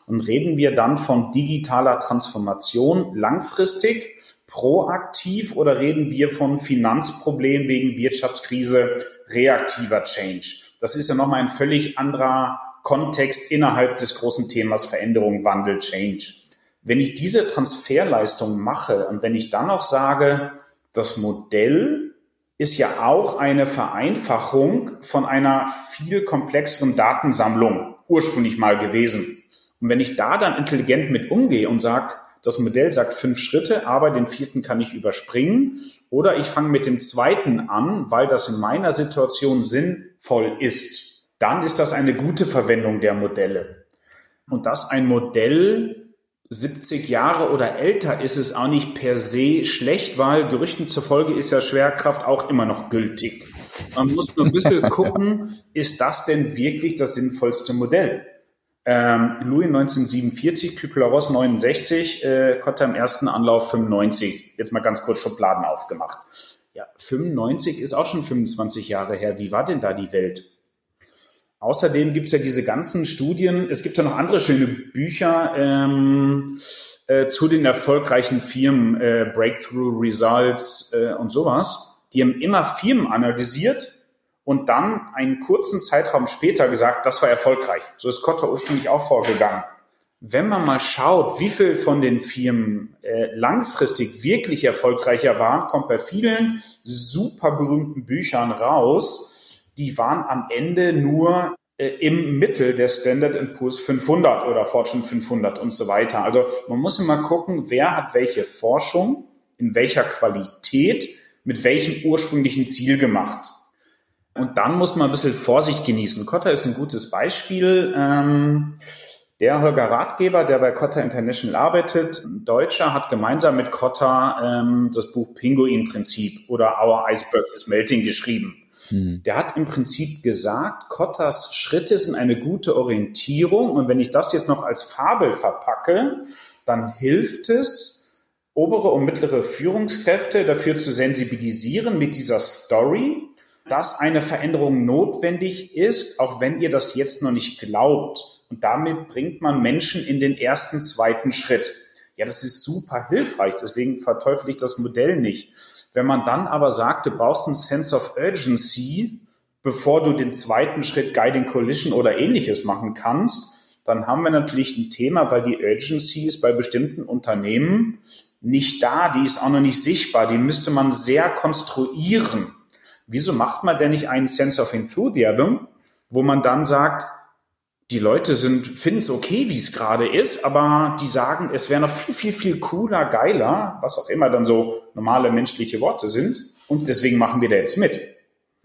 Und reden wir dann von digitaler Transformation langfristig, proaktiv oder reden wir von Finanzproblemen wegen Wirtschaftskrise, reaktiver Change? Das ist ja nochmal ein völlig anderer Kontext innerhalb des großen Themas Veränderung, Wandel, Change. Wenn ich diese Transferleistung mache und wenn ich dann noch sage, das Modell ist ja auch eine Vereinfachung von einer viel komplexeren Datensammlung ursprünglich mal gewesen. Und wenn ich da dann intelligent mit umgehe und sage, das Modell sagt fünf Schritte, aber den vierten kann ich überspringen. Oder ich fange mit dem zweiten an, weil das in meiner Situation sinnvoll ist. Dann ist das eine gute Verwendung der Modelle. Und dass ein Modell 70 Jahre oder älter ist es auch nicht per se schlecht, weil Gerüchten zufolge ist ja Schwerkraft auch immer noch gültig. Man muss nur ein bisschen gucken, ist das denn wirklich das sinnvollste Modell? Ähm, Louis 1947, Kübler-Ross 69, äh, Kotter im ersten Anlauf 95. Jetzt mal ganz kurz Schubladen aufgemacht. Ja, 95 ist auch schon 25 Jahre her. Wie war denn da die Welt? Außerdem gibt es ja diese ganzen Studien, es gibt ja noch andere schöne Bücher ähm, äh, zu den erfolgreichen Firmen, äh, Breakthrough Results äh, und sowas. Die haben immer Firmen analysiert und dann einen kurzen Zeitraum später gesagt, das war erfolgreich. So ist Kotter ursprünglich auch vorgegangen. Wenn man mal schaut, wie viel von den Firmen äh, langfristig wirklich erfolgreicher waren, kommt bei vielen super berühmten Büchern raus, die waren am Ende nur äh, im Mittel der Standard Poor's 500 oder Fortune 500 und so weiter. Also man muss immer gucken, wer hat welche Forschung, in welcher Qualität, mit welchem ursprünglichen Ziel gemacht. Und dann muss man ein bisschen Vorsicht genießen. Kotter ist ein gutes Beispiel. Ähm, Der Holger Ratgeber, der bei Kotta International arbeitet, ein Deutscher, hat gemeinsam mit Kotta ähm, das Buch Pinguin-Prinzip oder Our Iceberg is Melting geschrieben. Hm. Der hat im Prinzip gesagt, Kottas Schritte sind eine gute Orientierung und wenn ich das jetzt noch als Fabel verpacke, dann hilft es, obere und mittlere Führungskräfte dafür zu sensibilisieren mit dieser Story, dass eine Veränderung notwendig ist, auch wenn ihr das jetzt noch nicht glaubt. Und damit bringt man Menschen in den ersten, zweiten Schritt. Ja, das ist super hilfreich, deswegen verteufel ich das Modell nicht. Wenn man dann aber sagt, du brauchst einen Sense of Urgency, bevor du den zweiten Schritt Guiding Collision oder ähnliches machen kannst, dann haben wir natürlich ein Thema, weil die Urgency ist bei bestimmten Unternehmen nicht da, die ist auch noch nicht sichtbar, die müsste man sehr konstruieren. Wieso macht man denn nicht einen Sense of Enthusiasm, wo man dann sagt, die Leute sind, finden es okay, wie es gerade ist, aber die sagen, es wäre noch viel, viel, viel cooler, geiler, was auch immer dann so normale menschliche Worte sind. Und deswegen machen wir da jetzt mit.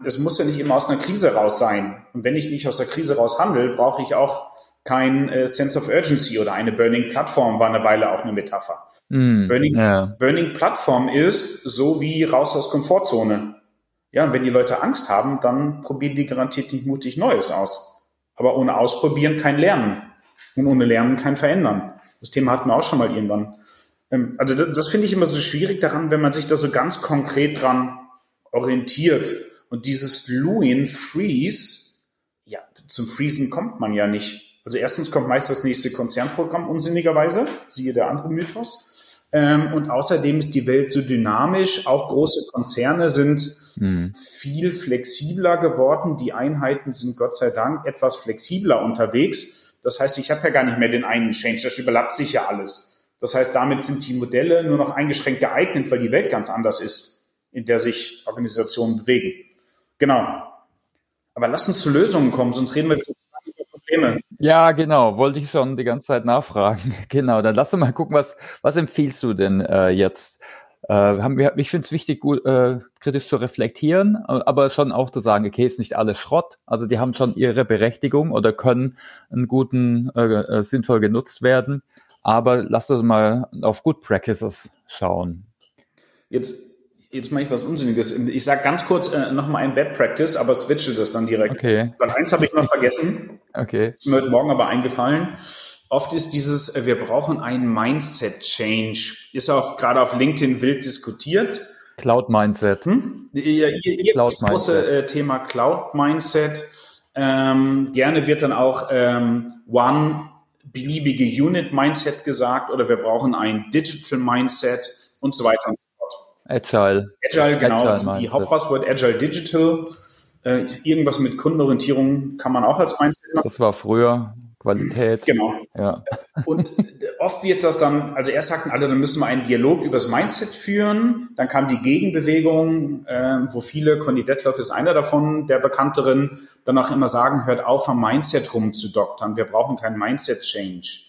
Es muss ja nicht immer aus einer Krise raus sein. Und wenn ich nicht aus der Krise raus handle, brauche ich auch kein äh, Sense of Urgency oder eine Burning Plattform war eine Weile auch eine Metapher. Mm, Burning, yeah. Burning Plattform ist so wie raus aus Komfortzone. Ja, und wenn die Leute Angst haben, dann probieren die garantiert nicht mutig Neues aus. Aber ohne Ausprobieren kein Lernen. Und ohne Lernen kein Verändern. Das Thema hatten wir auch schon mal irgendwann. Ähm, also das, das finde ich immer so schwierig daran, wenn man sich da so ganz konkret dran orientiert. Und dieses Lewin Freeze, ja, zum Freezen kommt man ja nicht. Also erstens kommt meist das nächste Konzernprogramm unsinnigerweise, siehe der andere Mythos. Ähm, und außerdem ist die Welt so dynamisch. Auch große Konzerne sind hm. viel flexibler geworden. Die Einheiten sind Gott sei Dank etwas flexibler unterwegs. Das heißt, ich habe ja gar nicht mehr den einen Change. Das überlappt sich ja alles. Das heißt, damit sind die Modelle nur noch eingeschränkt geeignet, weil die Welt ganz anders ist, in der sich Organisationen bewegen. Genau. Aber lass uns zu Lösungen kommen, sonst reden wir wieder Probleme. Ja, genau, wollte ich schon die ganze Zeit nachfragen. Genau, dann lass uns mal gucken, was, was empfiehlst du denn äh, jetzt? Äh, haben wir, ich finde es wichtig, gut, äh, kritisch zu reflektieren, aber schon auch zu sagen, okay, ist nicht alles Schrott. Also die haben schon ihre Berechtigung oder können einen guten, äh, äh, sinnvoll genutzt werden. Aber lass uns mal auf Good Practices schauen. Jetzt jetzt mache ich was Unsinniges. Ich sage ganz kurz äh, nochmal ein Bad Practice, aber switche das dann direkt. Okay. Weil eins habe ich noch vergessen. Okay. Ist mir heute Morgen aber eingefallen. Oft ist dieses, äh, wir brauchen einen Mindset-Change. Ist auch gerade auf LinkedIn wild diskutiert. Cloud-Mindset. Hm? Ihr, ihr, Cloud -Mindset. große äh, Thema Cloud-Mindset. Ähm, gerne wird dann auch ähm, One beliebige Unit-Mindset gesagt oder wir brauchen ein Digital-Mindset und so weiter und so Agile. Agile, genau. Agile also die Hauptpasswort Agile Digital. Äh, irgendwas mit Kundenorientierung kann man auch als Mindset machen. Das war früher Qualität. Genau. Ja. Und oft wird das dann, also erst sagten alle, dann müssen wir einen Dialog über das Mindset führen. Dann kam die Gegenbewegung, äh, wo viele, Conny Detloff ist einer davon, der bekannteren, dann auch immer sagen, hört auf, am Mindset rumzudoktern. Wir brauchen keinen Mindset-Change.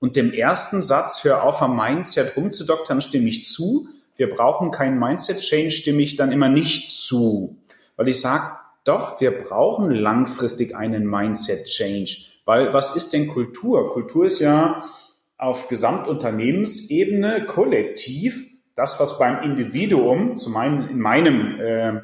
Und dem ersten Satz, hör auf, am Mindset rumzudoktern, stimme ich zu wir brauchen keinen Mindset-Change, stimme ich dann immer nicht zu. Weil ich sage, doch, wir brauchen langfristig einen Mindset-Change. Weil was ist denn Kultur? Kultur ist ja auf Gesamtunternehmensebene kollektiv das, was beim Individuum, zu meinem, in meinem äh,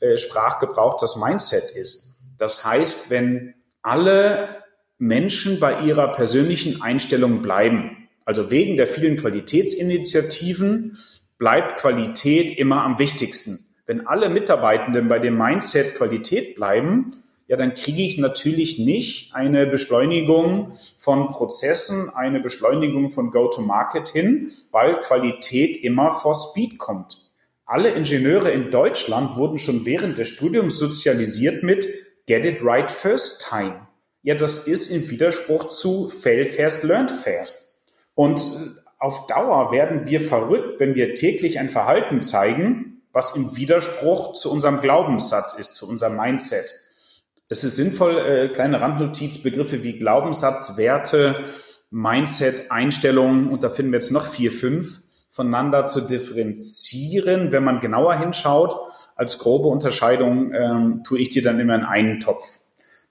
äh, Sprachgebrauch das Mindset ist. Das heißt, wenn alle Menschen bei ihrer persönlichen Einstellung bleiben, also wegen der vielen Qualitätsinitiativen, bleibt Qualität immer am wichtigsten. Wenn alle Mitarbeitenden bei dem Mindset Qualität bleiben, ja, dann kriege ich natürlich nicht eine Beschleunigung von Prozessen, eine Beschleunigung von Go-to-Market hin, weil Qualität immer vor Speed kommt. Alle Ingenieure in Deutschland wurden schon während des Studiums sozialisiert mit Get it right first time. Ja, das ist im Widerspruch zu Fail fast, learn fast. Und auf Dauer werden wir verrückt, wenn wir täglich ein Verhalten zeigen, was im Widerspruch zu unserem Glaubenssatz ist, zu unserem Mindset. Es ist sinnvoll, äh, kleine Randnotizbegriffe wie Glaubenssatz, Werte, Mindset, Einstellungen, und da finden wir jetzt noch vier, fünf, voneinander zu differenzieren, wenn man genauer hinschaut. Als grobe Unterscheidung ähm, tue ich dir dann immer in einen Topf,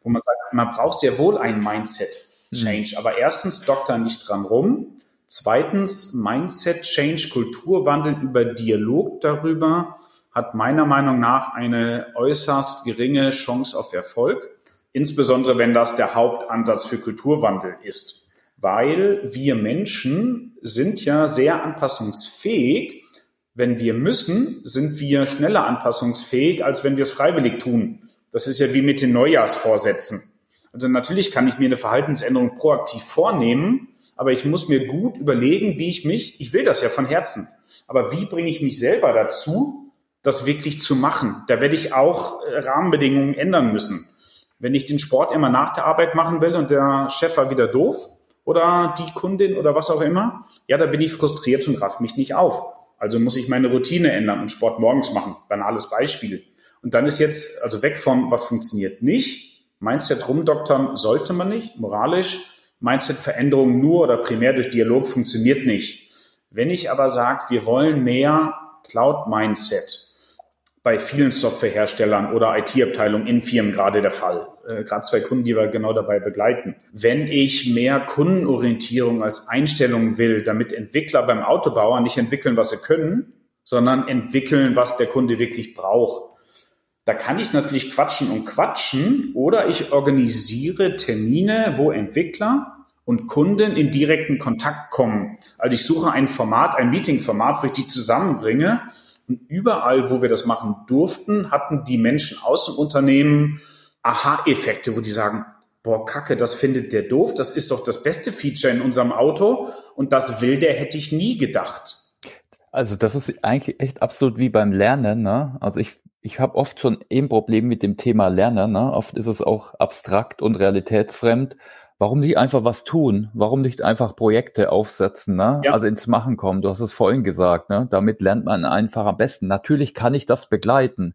wo man sagt, man braucht sehr wohl ein Mindset. Change. Mhm. Aber erstens, Doktor nicht dran rum. Zweitens, Mindset Change, Kulturwandel über Dialog darüber hat meiner Meinung nach eine äußerst geringe Chance auf Erfolg. Insbesondere wenn das der Hauptansatz für Kulturwandel ist. Weil wir Menschen sind ja sehr anpassungsfähig. Wenn wir müssen, sind wir schneller anpassungsfähig, als wenn wir es freiwillig tun. Das ist ja wie mit den Neujahrsvorsätzen. Also natürlich kann ich mir eine Verhaltensänderung proaktiv vornehmen, aber ich muss mir gut überlegen, wie ich mich, ich will das ja von Herzen, aber wie bringe ich mich selber dazu, das wirklich zu machen? Da werde ich auch äh, Rahmenbedingungen ändern müssen. Wenn ich den Sport immer nach der Arbeit machen will und der Chef war wieder doof oder die Kundin oder was auch immer, ja, da bin ich frustriert und raff mich nicht auf. Also muss ich meine Routine ändern und Sport morgens machen. Banales Beispiel. Und dann ist jetzt, also weg vom, was funktioniert nicht. Mindset rumdoktern sollte man nicht, moralisch. Mindset-Veränderung nur oder primär durch Dialog funktioniert nicht. Wenn ich aber sage, wir wollen mehr Cloud-Mindset, bei vielen Softwareherstellern oder IT-Abteilungen in Firmen gerade der Fall. Äh, gerade zwei Kunden, die wir genau dabei begleiten. Wenn ich mehr Kundenorientierung als Einstellung will, damit Entwickler beim Autobauer nicht entwickeln, was sie können, sondern entwickeln, was der Kunde wirklich braucht. Da kann ich natürlich quatschen und quatschen oder ich organisiere Termine, wo Entwickler und Kunden in direkten Kontakt kommen. Also ich suche ein Format, ein Meeting-Format, wo ich die zusammenbringe und überall, wo wir das machen durften, hatten die Menschen aus dem Unternehmen Aha-Effekte, wo die sagen, boah, Kacke, das findet der doof, das ist doch das beste Feature in unserem Auto und das will der, hätte ich nie gedacht. Also das ist eigentlich echt absolut wie beim Lernen. Ne? Also ich, ich habe oft schon eben Probleme mit dem Thema Lernen. Ne? Oft ist es auch abstrakt und realitätsfremd warum nicht einfach was tun? Warum nicht einfach Projekte aufsetzen, ne? Ja. Also ins Machen kommen. Du hast es vorhin gesagt, ne? Damit lernt man einfach am besten. Natürlich kann ich das begleiten,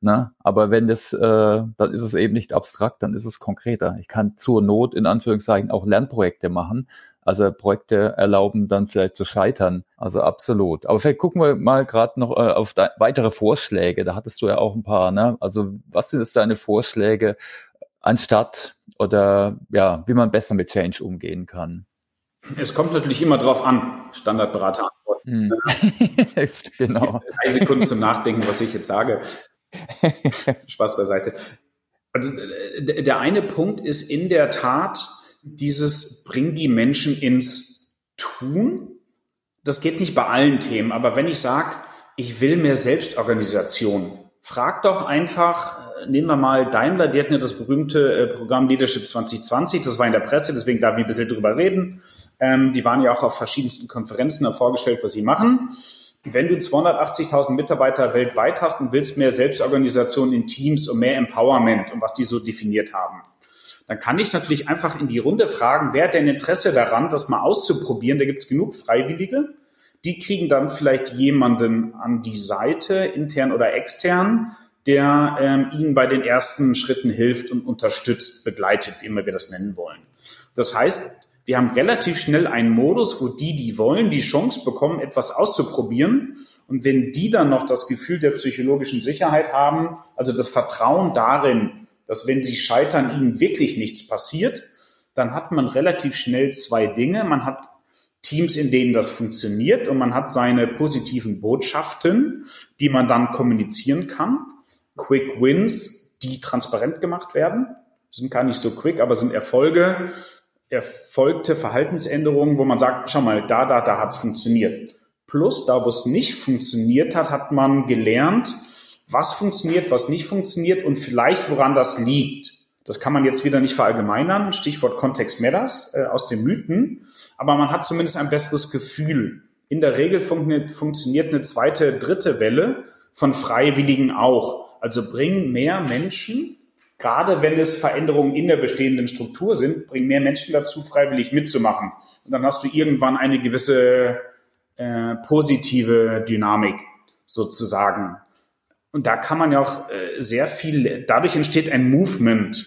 ne? Aber wenn das, äh, dann ist es eben nicht abstrakt, dann ist es konkreter. Ich kann zur Not in Anführungszeichen auch Lernprojekte machen. Also Projekte erlauben dann vielleicht zu scheitern. Also absolut. Aber vielleicht gucken wir mal gerade noch äh, auf weitere Vorschläge. Da hattest du ja auch ein paar. Ne? Also was sind jetzt deine Vorschläge, anstatt oder ja, wie man besser mit Change umgehen kann. Es kommt natürlich immer drauf an, Standardberater antworten. Hm. genau. Drei Sekunden zum Nachdenken, was ich jetzt sage. Spaß beiseite. Also der eine Punkt ist in der Tat dieses bring die Menschen ins Tun. Das geht nicht bei allen Themen, aber wenn ich sage, ich will mehr Selbstorganisation, frag doch einfach, nehmen wir mal Daimler, die hatten ja das berühmte äh, Programm Leadership 2020, das war in der Presse, deswegen darf ich ein bisschen drüber reden. Ähm, die waren ja auch auf verschiedensten Konferenzen vorgestellt, was sie machen. Wenn du 280.000 Mitarbeiter weltweit hast und willst mehr Selbstorganisation in Teams und mehr Empowerment und was die so definiert haben, dann kann ich natürlich einfach in die Runde fragen, wer hat denn Interesse daran, das mal auszuprobieren? Da gibt es genug Freiwillige. Die kriegen dann vielleicht jemanden an die Seite, intern oder extern, der ähm, ihnen bei den ersten Schritten hilft und unterstützt, begleitet, wie immer wir das nennen wollen. Das heißt, wir haben relativ schnell einen Modus, wo die, die wollen, die Chance bekommen, etwas auszuprobieren. Und wenn die dann noch das Gefühl der psychologischen Sicherheit haben, also das Vertrauen darin, dass wenn sie scheitern, ihnen wirklich nichts passiert, dann hat man relativ schnell zwei Dinge. Man hat Teams, in denen das funktioniert und man hat seine positiven Botschaften, die man dann kommunizieren kann. Quick Wins, die transparent gemacht werden. Sind gar nicht so quick, aber sind Erfolge, erfolgte Verhaltensänderungen, wo man sagt, schau mal, da, da, da hat es funktioniert. Plus, da wo es nicht funktioniert hat, hat man gelernt, was funktioniert, was nicht funktioniert und vielleicht woran das liegt. Das kann man jetzt wieder nicht verallgemeinern. Stichwort Context Matters äh, aus den Mythen. Aber man hat zumindest ein besseres Gefühl. In der Regel fun funktioniert eine zweite, dritte Welle von Freiwilligen auch. Also bringen mehr Menschen, gerade wenn es Veränderungen in der bestehenden Struktur sind, bringen mehr Menschen dazu, freiwillig mitzumachen. Und dann hast du irgendwann eine gewisse äh, positive Dynamik sozusagen. Und da kann man ja auch äh, sehr viel, dadurch entsteht ein Movement.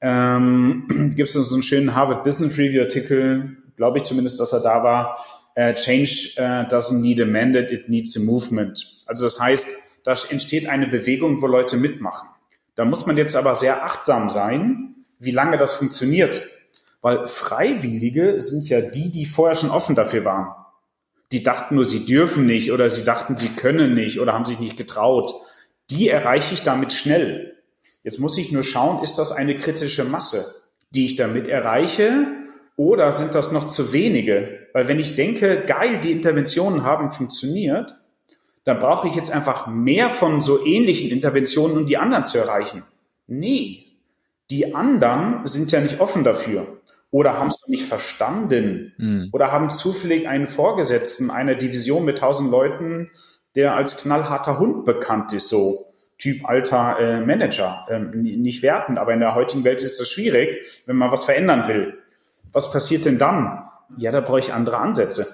Ähm, Gibt es so einen schönen Harvard Business Review Artikel, glaube ich zumindest, dass er da war. Äh, Change uh, doesn't need a mandate, it needs a movement. Also das heißt, da entsteht eine Bewegung, wo Leute mitmachen. Da muss man jetzt aber sehr achtsam sein, wie lange das funktioniert. Weil Freiwillige sind ja die, die vorher schon offen dafür waren. Die dachten nur, sie dürfen nicht oder sie dachten, sie können nicht oder haben sich nicht getraut. Die erreiche ich damit schnell. Jetzt muss ich nur schauen, ist das eine kritische Masse, die ich damit erreiche oder sind das noch zu wenige? Weil wenn ich denke, geil, die Interventionen haben funktioniert, dann brauche ich jetzt einfach mehr von so ähnlichen Interventionen, um die anderen zu erreichen. Nee, die anderen sind ja nicht offen dafür oder haben es nicht verstanden mhm. oder haben zufällig einen Vorgesetzten einer Division mit tausend Leuten, der als knallharter Hund bekannt ist, so Typ alter äh, Manager. Ähm, nicht wertend, aber in der heutigen Welt ist das schwierig, wenn man was verändern will. Was passiert denn dann? Ja, da brauche ich andere Ansätze.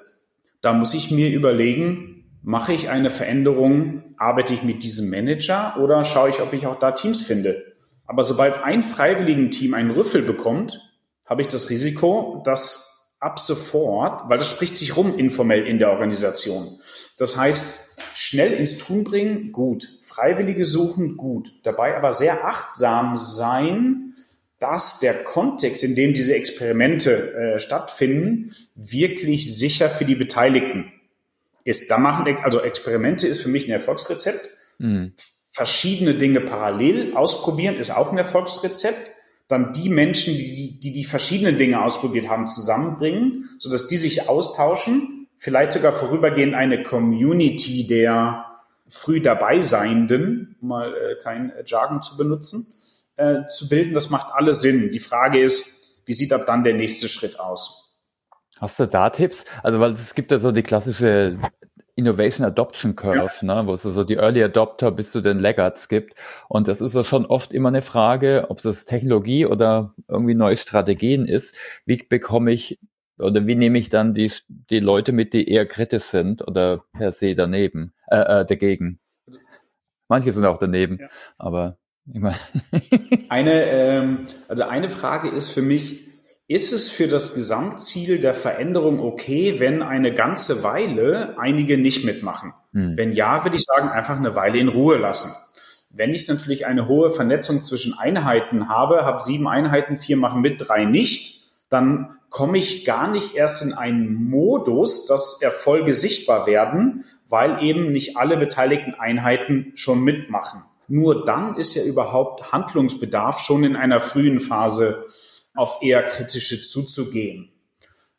Da muss ich mir überlegen, mache ich eine Veränderung, arbeite ich mit diesem Manager oder schaue ich, ob ich auch da Teams finde? Aber sobald ein freiwilligen Team einen Rüffel bekommt, habe ich das Risiko, dass ab sofort, weil das spricht sich rum informell in der Organisation. Das heißt, schnell ins Tun bringen, gut. Freiwillige suchen, gut. Dabei aber sehr achtsam sein, dass der Kontext, in dem diese Experimente äh, stattfinden, wirklich sicher für die Beteiligten ist. Da machen, also Experimente ist für mich ein Erfolgsrezept. Mhm. Verschiedene Dinge parallel ausprobieren ist auch ein Erfolgsrezept dann die Menschen, die, die die verschiedenen Dinge ausprobiert haben, zusammenbringen, sodass die sich austauschen, vielleicht sogar vorübergehend eine Community der früh dabei Seienden, um mal äh, kein Jargon zu benutzen, äh, zu bilden. Das macht alles Sinn. Die Frage ist, wie sieht ab dann der nächste Schritt aus? Hast du da Tipps? Also, weil es gibt ja so die klassische Innovation Adoption Curve, ja. ne, wo es so die Early Adopter bis zu den Laggards gibt. Und das ist ja schon oft immer eine Frage, ob es Technologie oder irgendwie neue Strategien ist. Wie bekomme ich oder wie nehme ich dann die, die Leute mit, die eher kritisch sind oder per se daneben, äh, äh dagegen? Manche sind auch daneben, ja. aber ich meine. eine, ähm, also eine Frage ist für mich, ist es für das Gesamtziel der Veränderung okay, wenn eine ganze Weile einige nicht mitmachen? Hm. Wenn ja, würde ich sagen, einfach eine Weile in Ruhe lassen. Wenn ich natürlich eine hohe Vernetzung zwischen Einheiten habe, habe sieben Einheiten, vier machen mit, drei nicht, dann komme ich gar nicht erst in einen Modus, dass Erfolge sichtbar werden, weil eben nicht alle beteiligten Einheiten schon mitmachen. Nur dann ist ja überhaupt Handlungsbedarf schon in einer frühen Phase auf eher kritische zuzugehen.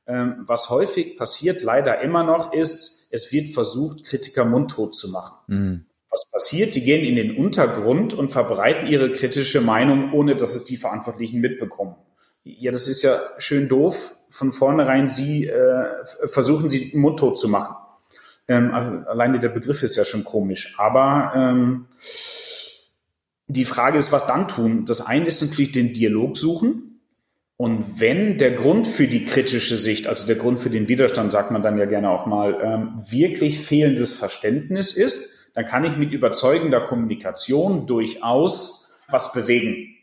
Ähm, was häufig passiert, leider immer noch, ist, es wird versucht, Kritiker mundtot zu machen. Mhm. Was passiert? Die gehen in den Untergrund und verbreiten ihre kritische Meinung, ohne dass es die Verantwortlichen mitbekommen. Ja, das ist ja schön doof. Von vornherein sie äh, versuchen sie mundtot zu machen. Ähm, alleine der Begriff ist ja schon komisch. Aber ähm, die Frage ist, was dann tun? Das eine ist natürlich den Dialog suchen und wenn der Grund für die kritische Sicht, also der Grund für den Widerstand, sagt man dann ja gerne auch mal, ähm, wirklich fehlendes Verständnis ist, dann kann ich mit überzeugender Kommunikation durchaus was bewegen.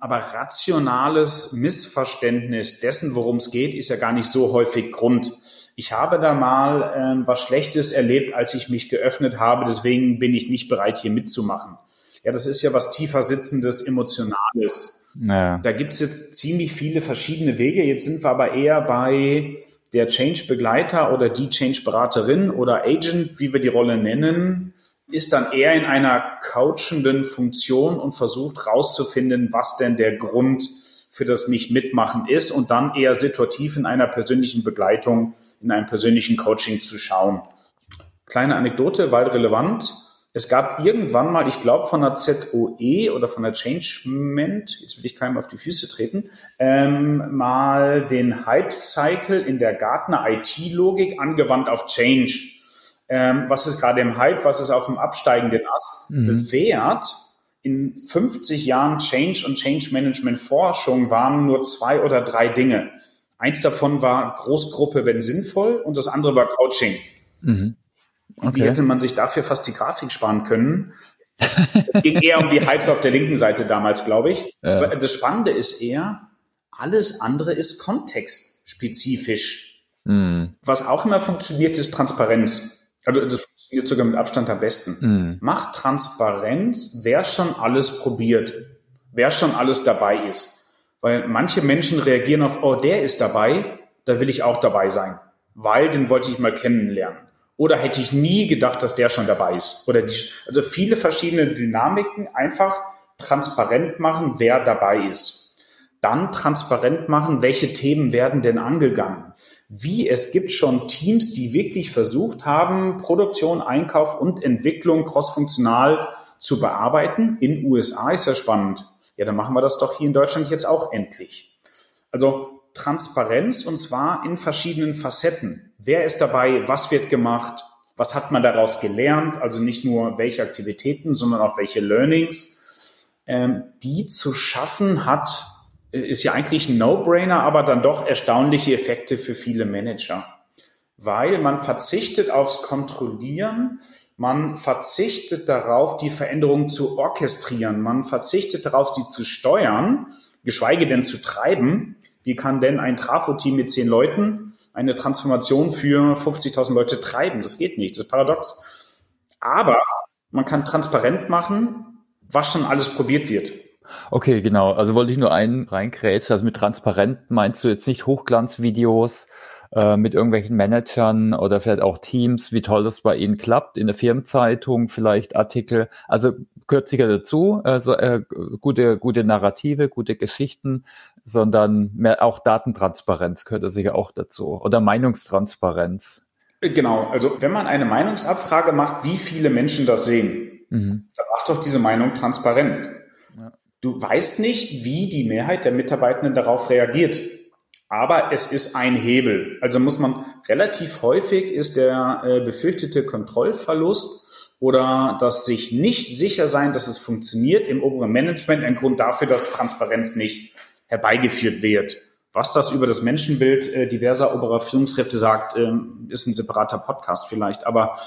Aber rationales Missverständnis dessen, worum es geht, ist ja gar nicht so häufig Grund. Ich habe da mal ähm, was Schlechtes erlebt, als ich mich geöffnet habe, deswegen bin ich nicht bereit, hier mitzumachen. Ja, das ist ja was tiefer sitzendes, emotionales. Ja. Da gibt's jetzt ziemlich viele verschiedene Wege. Jetzt sind wir aber eher bei der Change-Begleiter oder die Change-Beraterin oder Agent, wie wir die Rolle nennen, ist dann eher in einer coachenden Funktion und versucht rauszufinden, was denn der Grund für das Nicht-Mitmachen ist und dann eher situativ in einer persönlichen Begleitung, in einem persönlichen Coaching zu schauen. Kleine Anekdote, weil relevant. Es gab irgendwann mal, ich glaube von der ZOE oder von der Changement, jetzt will ich keinem auf die Füße treten, ähm, mal den Hype-Cycle in der Gartner IT-Logik angewandt auf Change. Ähm, was ist gerade im Hype, was ist auf dem absteigenden Ast mhm. bewährt? In 50 Jahren Change und Change Management Forschung waren nur zwei oder drei Dinge. Eins davon war Großgruppe, wenn sinnvoll, und das andere war Coaching. Mhm. Und okay. wie hätte man sich dafür fast die Grafik sparen können? es ging eher um die Hypes auf der linken Seite damals, glaube ich. Ja. Aber das Spannende ist eher, alles andere ist kontextspezifisch. Mhm. Was auch immer funktioniert, ist Transparenz. Also das funktioniert sogar mit Abstand am besten. Mhm. Macht Transparenz, wer schon alles probiert, wer schon alles dabei ist. Weil manche Menschen reagieren auf, oh, der ist dabei, da will ich auch dabei sein, weil den wollte ich mal kennenlernen. Oder hätte ich nie gedacht, dass der schon dabei ist. Oder die, also viele verschiedene Dynamiken einfach transparent machen, wer dabei ist. Dann transparent machen, welche Themen werden denn angegangen. Wie es gibt schon Teams, die wirklich versucht haben, Produktion, Einkauf und Entwicklung crossfunktional zu bearbeiten. In USA ist ja spannend. Ja, dann machen wir das doch hier in Deutschland jetzt auch endlich. Also Transparenz und zwar in verschiedenen Facetten. Wer ist dabei? Was wird gemacht? Was hat man daraus gelernt? Also nicht nur welche Aktivitäten, sondern auch welche Learnings. Ähm, die zu schaffen hat, ist ja eigentlich ein No-Brainer, aber dann doch erstaunliche Effekte für viele Manager. Weil man verzichtet aufs Kontrollieren, man verzichtet darauf, die Veränderungen zu orchestrieren. Man verzichtet darauf, sie zu steuern, geschweige denn zu treiben. Wie kann denn ein Trafo-Team mit zehn Leuten eine Transformation für 50.000 Leute treiben? Das geht nicht. Das ist paradox. Aber man kann transparent machen, was schon alles probiert wird. Okay, genau. Also wollte ich nur einen reinkrätschen. Also mit transparent meinst du jetzt nicht Hochglanzvideos, äh, mit irgendwelchen Managern oder vielleicht auch Teams, wie toll das bei Ihnen klappt, in der Firmenzeitung vielleicht Artikel, also gehört sicher dazu, also äh, gute, gute Narrative, gute Geschichten, sondern mehr auch Datentransparenz gehört sicher auch dazu oder Meinungstransparenz. Genau, also wenn man eine Meinungsabfrage macht, wie viele Menschen das sehen, mhm. dann macht doch diese Meinung transparent. Ja. Du weißt nicht, wie die Mehrheit der Mitarbeitenden darauf reagiert aber es ist ein Hebel. Also muss man relativ häufig ist der äh, befürchtete Kontrollverlust oder das sich nicht sicher sein, dass es funktioniert im oberen Management ein Grund dafür, dass Transparenz nicht herbeigeführt wird. Was das über das Menschenbild äh, diverser oberer Führungskräfte sagt, ähm, ist ein separater Podcast vielleicht. Aber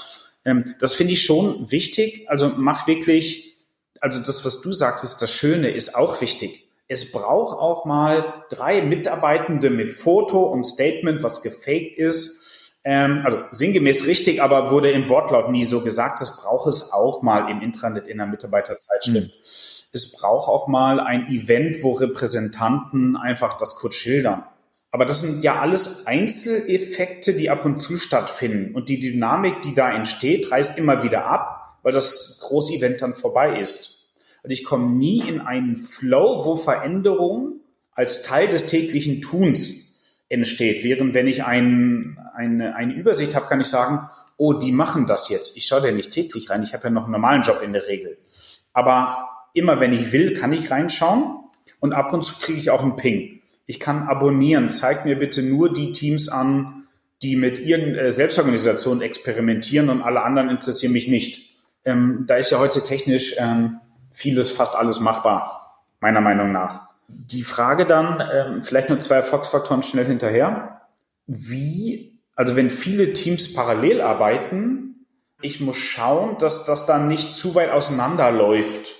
ähm, das finde ich schon wichtig. Also mach wirklich, also das, was du sagst, ist das Schöne, ist auch wichtig es braucht auch mal drei Mitarbeitende mit Foto und Statement, was gefaked ist. Ähm, also sinngemäß richtig, aber wurde im Wortlaut nie so gesagt. Das braucht es auch mal im Intranet in der Mitarbeiterzeitschrift. Mhm. Es braucht auch mal ein Event, wo Repräsentanten einfach das kurz schildern. Aber das sind ja alles Einzeleffekte, die ab und zu stattfinden. Und die Dynamik, die da entsteht, reißt immer wieder ab, weil das Großevent dann vorbei ist. Also ich komme nie in einen Flow, wo Veränderung als Teil des täglichen Tuns entsteht. Während wenn ich ein, eine, eine Übersicht habe, kann ich sagen, oh, die machen das jetzt. Ich schaue da nicht täglich rein. Ich habe ja noch einen normalen Job in der Regel. Aber immer wenn ich will, kann ich reinschauen und ab und zu kriege ich auch einen Ping. Ich kann abonnieren. Zeig mir bitte nur die Teams an, die mit ihren äh, Selbstorganisationen experimentieren und alle anderen interessieren mich nicht. Ähm, da ist ja heute technisch ähm, vieles, fast alles machbar, meiner Meinung nach. Die Frage dann, ähm, vielleicht nur zwei Erfolgsfaktoren schnell hinterher. Wie, also wenn viele Teams parallel arbeiten, ich muss schauen, dass das dann nicht zu weit auseinanderläuft.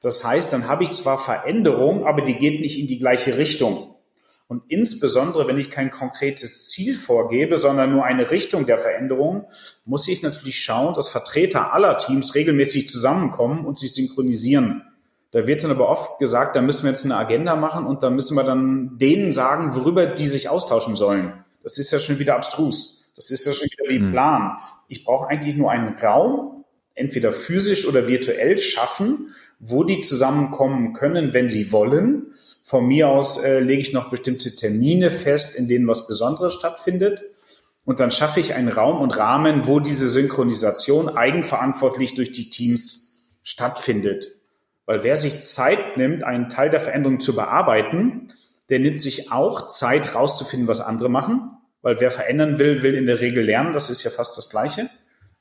Das heißt, dann habe ich zwar Veränderung, aber die geht nicht in die gleiche Richtung. Und insbesondere, wenn ich kein konkretes Ziel vorgebe, sondern nur eine Richtung der Veränderung, muss ich natürlich schauen, dass Vertreter aller Teams regelmäßig zusammenkommen und sich synchronisieren. Da wird dann aber oft gesagt, da müssen wir jetzt eine Agenda machen und da müssen wir dann denen sagen, worüber die sich austauschen sollen. Das ist ja schon wieder abstrus. Das ist ja schon wieder wie mhm. Plan. Ich brauche eigentlich nur einen Raum, entweder physisch oder virtuell schaffen, wo die zusammenkommen können, wenn sie wollen von mir aus äh, lege ich noch bestimmte Termine fest, in denen was Besonderes stattfindet. Und dann schaffe ich einen Raum und Rahmen, wo diese Synchronisation eigenverantwortlich durch die Teams stattfindet. Weil wer sich Zeit nimmt, einen Teil der Veränderung zu bearbeiten, der nimmt sich auch Zeit rauszufinden, was andere machen. Weil wer verändern will, will in der Regel lernen. Das ist ja fast das Gleiche.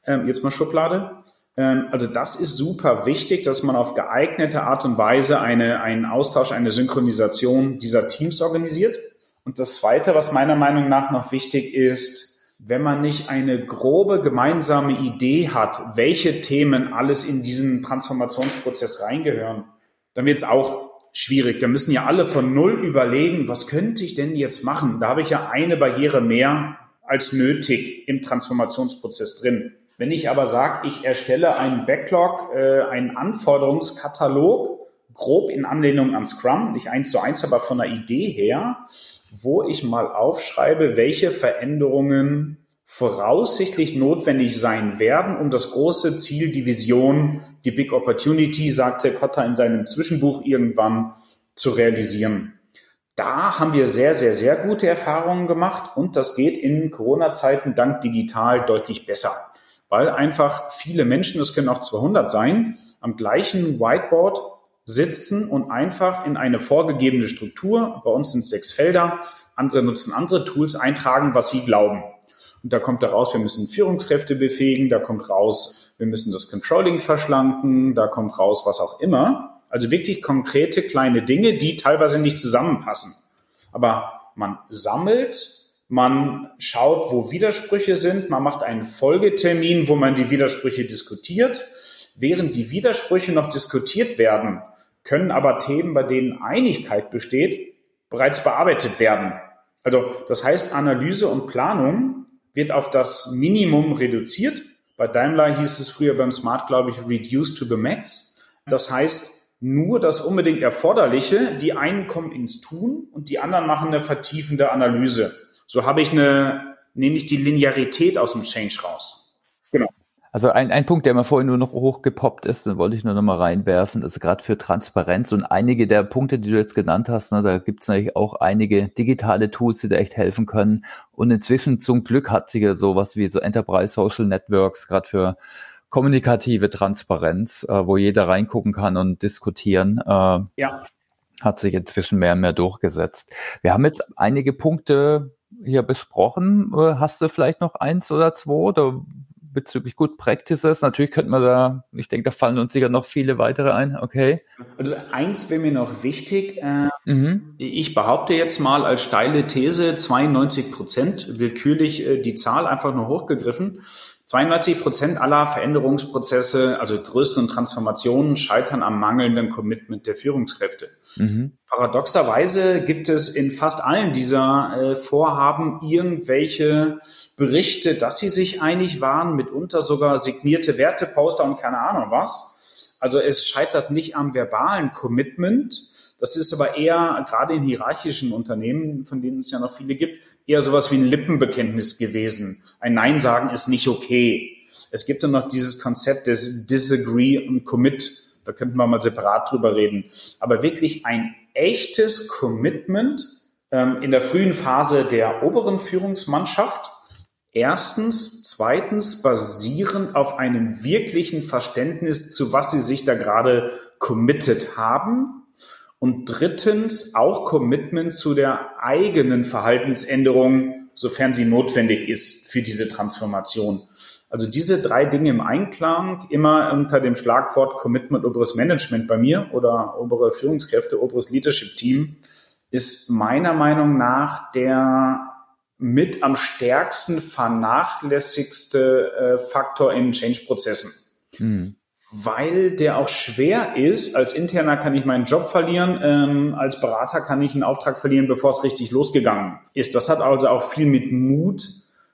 Ähm, jetzt mal Schublade. Ähm, also das ist super wichtig, dass man auf geeignete Art und Weise eine, einen Austausch, eine Synchronisation dieser Teams organisiert. Und das Zweite, was meiner Meinung nach noch wichtig ist, wenn man nicht eine grobe gemeinsame Idee hat, welche Themen alles in diesen Transformationsprozess reingehören, dann wird es auch schwierig. Da müssen ja alle von Null überlegen, was könnte ich denn jetzt machen? Da habe ich ja eine Barriere mehr als nötig im Transformationsprozess drin. Wenn ich aber sage, ich erstelle einen Backlog, äh, einen Anforderungskatalog, grob in Anlehnung an Scrum, nicht eins zu eins, aber von der Idee her, wo ich mal aufschreibe, welche Veränderungen voraussichtlich notwendig sein werden, um das große Ziel, die Vision, die Big Opportunity, sagte Kotta in seinem Zwischenbuch irgendwann, zu realisieren. Da haben wir sehr, sehr, sehr gute Erfahrungen gemacht und das geht in Corona-Zeiten dank digital deutlich besser, weil einfach viele Menschen, das können auch 200 sein, am gleichen Whiteboard sitzen und einfach in eine vorgegebene Struktur, bei uns sind es sechs Felder, andere nutzen andere Tools, eintragen, was sie glauben. Und da kommt raus, wir müssen Führungskräfte befähigen, da kommt raus, wir müssen das Controlling verschlanken, da kommt raus, was auch immer. Also wirklich konkrete kleine Dinge, die teilweise nicht zusammenpassen. Aber man sammelt, man schaut, wo Widersprüche sind, man macht einen Folgetermin, wo man die Widersprüche diskutiert. Während die Widersprüche noch diskutiert werden, können aber Themen, bei denen Einigkeit besteht, bereits bearbeitet werden. Also das heißt, Analyse und Planung wird auf das Minimum reduziert. Bei Daimler hieß es früher beim Smart, glaube ich, reduced to the max. Das heißt, nur das unbedingt Erforderliche, die einen kommen ins Tun und die anderen machen eine vertiefende Analyse. So habe ich eine, nehme ich die Linearität aus dem Change raus. Genau. Also ein, ein Punkt, der mir vorhin nur noch hochgepoppt ist, den wollte ich nur noch mal reinwerfen, ist gerade für Transparenz und einige der Punkte, die du jetzt genannt hast, ne, da gibt es natürlich auch einige digitale Tools, die da echt helfen können. Und inzwischen zum Glück hat sich ja sowas wie so Enterprise Social Networks gerade für kommunikative Transparenz, äh, wo jeder reingucken kann und diskutieren. Äh, ja. Hat sich inzwischen mehr und mehr durchgesetzt. Wir haben jetzt einige Punkte hier besprochen. Äh, hast du vielleicht noch eins oder zwei oder bezüglich Good Practices. Natürlich könnte man da, ich denke, da fallen uns sicher noch viele weitere ein. Okay. Also eins wäre mir noch wichtig. Äh, mhm. Ich behaupte jetzt mal als steile These 92 Prozent, willkürlich äh, die Zahl einfach nur hochgegriffen. 92 Prozent aller Veränderungsprozesse, also größeren Transformationen, scheitern am mangelnden Commitment der Führungskräfte. Mhm. Paradoxerweise gibt es in fast allen dieser äh, Vorhaben irgendwelche Berichte, dass sie sich einig waren, mitunter sogar signierte Werteposter und keine Ahnung was. Also es scheitert nicht am verbalen Commitment. Das ist aber eher, gerade in hierarchischen Unternehmen, von denen es ja noch viele gibt, eher sowas wie ein Lippenbekenntnis gewesen. Ein Nein sagen ist nicht okay. Es gibt dann noch dieses Konzept des Disagree und Commit. Da könnten wir mal separat drüber reden. Aber wirklich ein echtes Commitment ähm, in der frühen Phase der oberen Führungsmannschaft Erstens, zweitens basierend auf einem wirklichen Verständnis, zu was sie sich da gerade committed haben. Und drittens auch Commitment zu der eigenen Verhaltensänderung, sofern sie notwendig ist für diese Transformation. Also diese drei Dinge im Einklang, immer unter dem Schlagwort Commitment oberes Management bei mir oder obere Führungskräfte, oberes Leadership Team, ist meiner Meinung nach der mit am stärksten vernachlässigste äh, Faktor in Change-Prozessen. Mhm. Weil der auch schwer ist. Als Interner kann ich meinen Job verlieren, ähm, als Berater kann ich einen Auftrag verlieren, bevor es richtig losgegangen ist. Das hat also auch viel mit Mut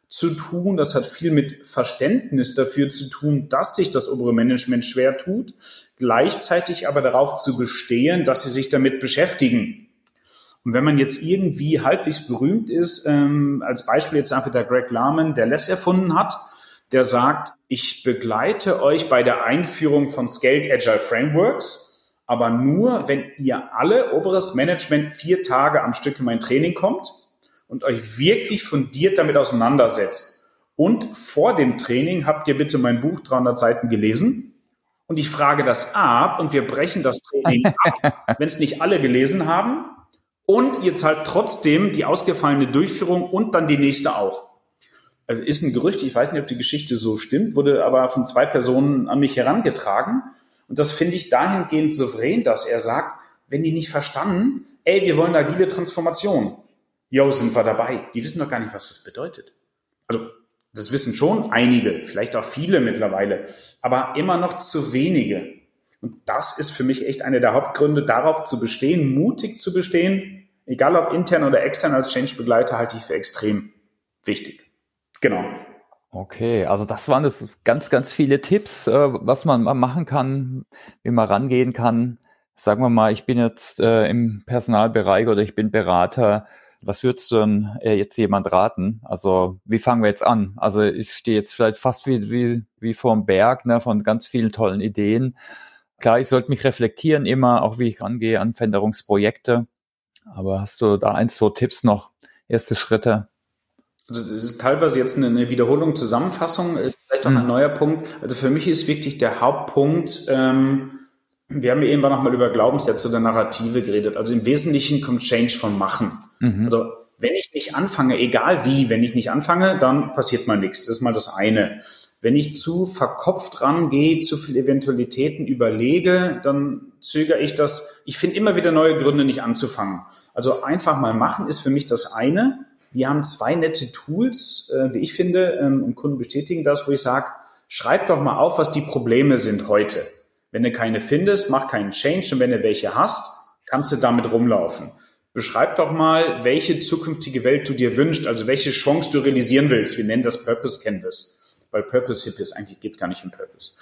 zu tun. Das hat viel mit Verständnis dafür zu tun, dass sich das obere Management schwer tut, gleichzeitig aber darauf zu bestehen, dass sie sich damit beschäftigen und wenn man jetzt irgendwie halbwegs berühmt ist, ähm, als Beispiel jetzt einfach der Greg Lahman, der Less erfunden hat, der sagt, ich begleite euch bei der Einführung von Scaled Agile Frameworks, aber nur, wenn ihr alle oberes Management vier Tage am Stück in mein Training kommt und euch wirklich fundiert damit auseinandersetzt. Und vor dem Training habt ihr bitte mein Buch 300 Seiten gelesen und ich frage das ab und wir brechen das Training ab, wenn es nicht alle gelesen haben und ihr zahlt trotzdem die ausgefallene Durchführung und dann die nächste auch. Also ist ein Gerücht, ich weiß nicht, ob die Geschichte so stimmt, wurde aber von zwei Personen an mich herangetragen. Und das finde ich dahingehend souverän, dass er sagt, wenn die nicht verstanden, ey, wir wollen agile Transformation. Jo, sind wir dabei. Die wissen doch gar nicht, was das bedeutet. Also, das wissen schon einige, vielleicht auch viele mittlerweile, aber immer noch zu wenige. Und das ist für mich echt einer der Hauptgründe, darauf zu bestehen, mutig zu bestehen, egal ob intern oder extern als Change-Begleiter, halte ich für extrem wichtig. Genau. Okay, also das waren das ganz, ganz viele Tipps, äh, was man machen kann, wie man rangehen kann. sagen wir mal, ich bin jetzt äh, im Personalbereich oder ich bin Berater. Was würdest du denn äh, jetzt jemand raten? Also wie fangen wir jetzt an? Also ich stehe jetzt vielleicht fast wie, wie, wie vor dem Berg ne, von ganz vielen tollen Ideen. Klar, ich sollte mich reflektieren immer, auch wie ich rangehe an Veränderungsprojekte. Aber hast du da ein, zwei Tipps noch, erste Schritte? Also das ist teilweise jetzt eine Wiederholung, Zusammenfassung, äh, vielleicht auch mhm. ein neuer Punkt. Also für mich ist wichtig der Hauptpunkt, ähm, wir haben ja eben noch mal über Glaubenssätze oder Narrative geredet. Also im Wesentlichen kommt Change von Machen. Mhm. Also wenn ich nicht anfange, egal wie, wenn ich nicht anfange, dann passiert mal nichts. Das ist mal das eine. Wenn ich zu verkopft rangehe, zu viele Eventualitäten überlege, dann zögere ich das. Ich finde immer wieder neue Gründe, nicht anzufangen. Also einfach mal machen ist für mich das eine. Wir haben zwei nette Tools, äh, die ich finde, ähm, und Kunden bestätigen das, wo ich sage, schreib doch mal auf, was die Probleme sind heute. Wenn du keine findest, mach keinen Change und wenn du welche hast, kannst du damit rumlaufen. Beschreib doch mal, welche zukünftige Welt du dir wünschst, also welche Chance du realisieren willst. Wir nennen das Purpose Canvas, weil Purpose Hip ist, eigentlich geht es gar nicht um Purpose.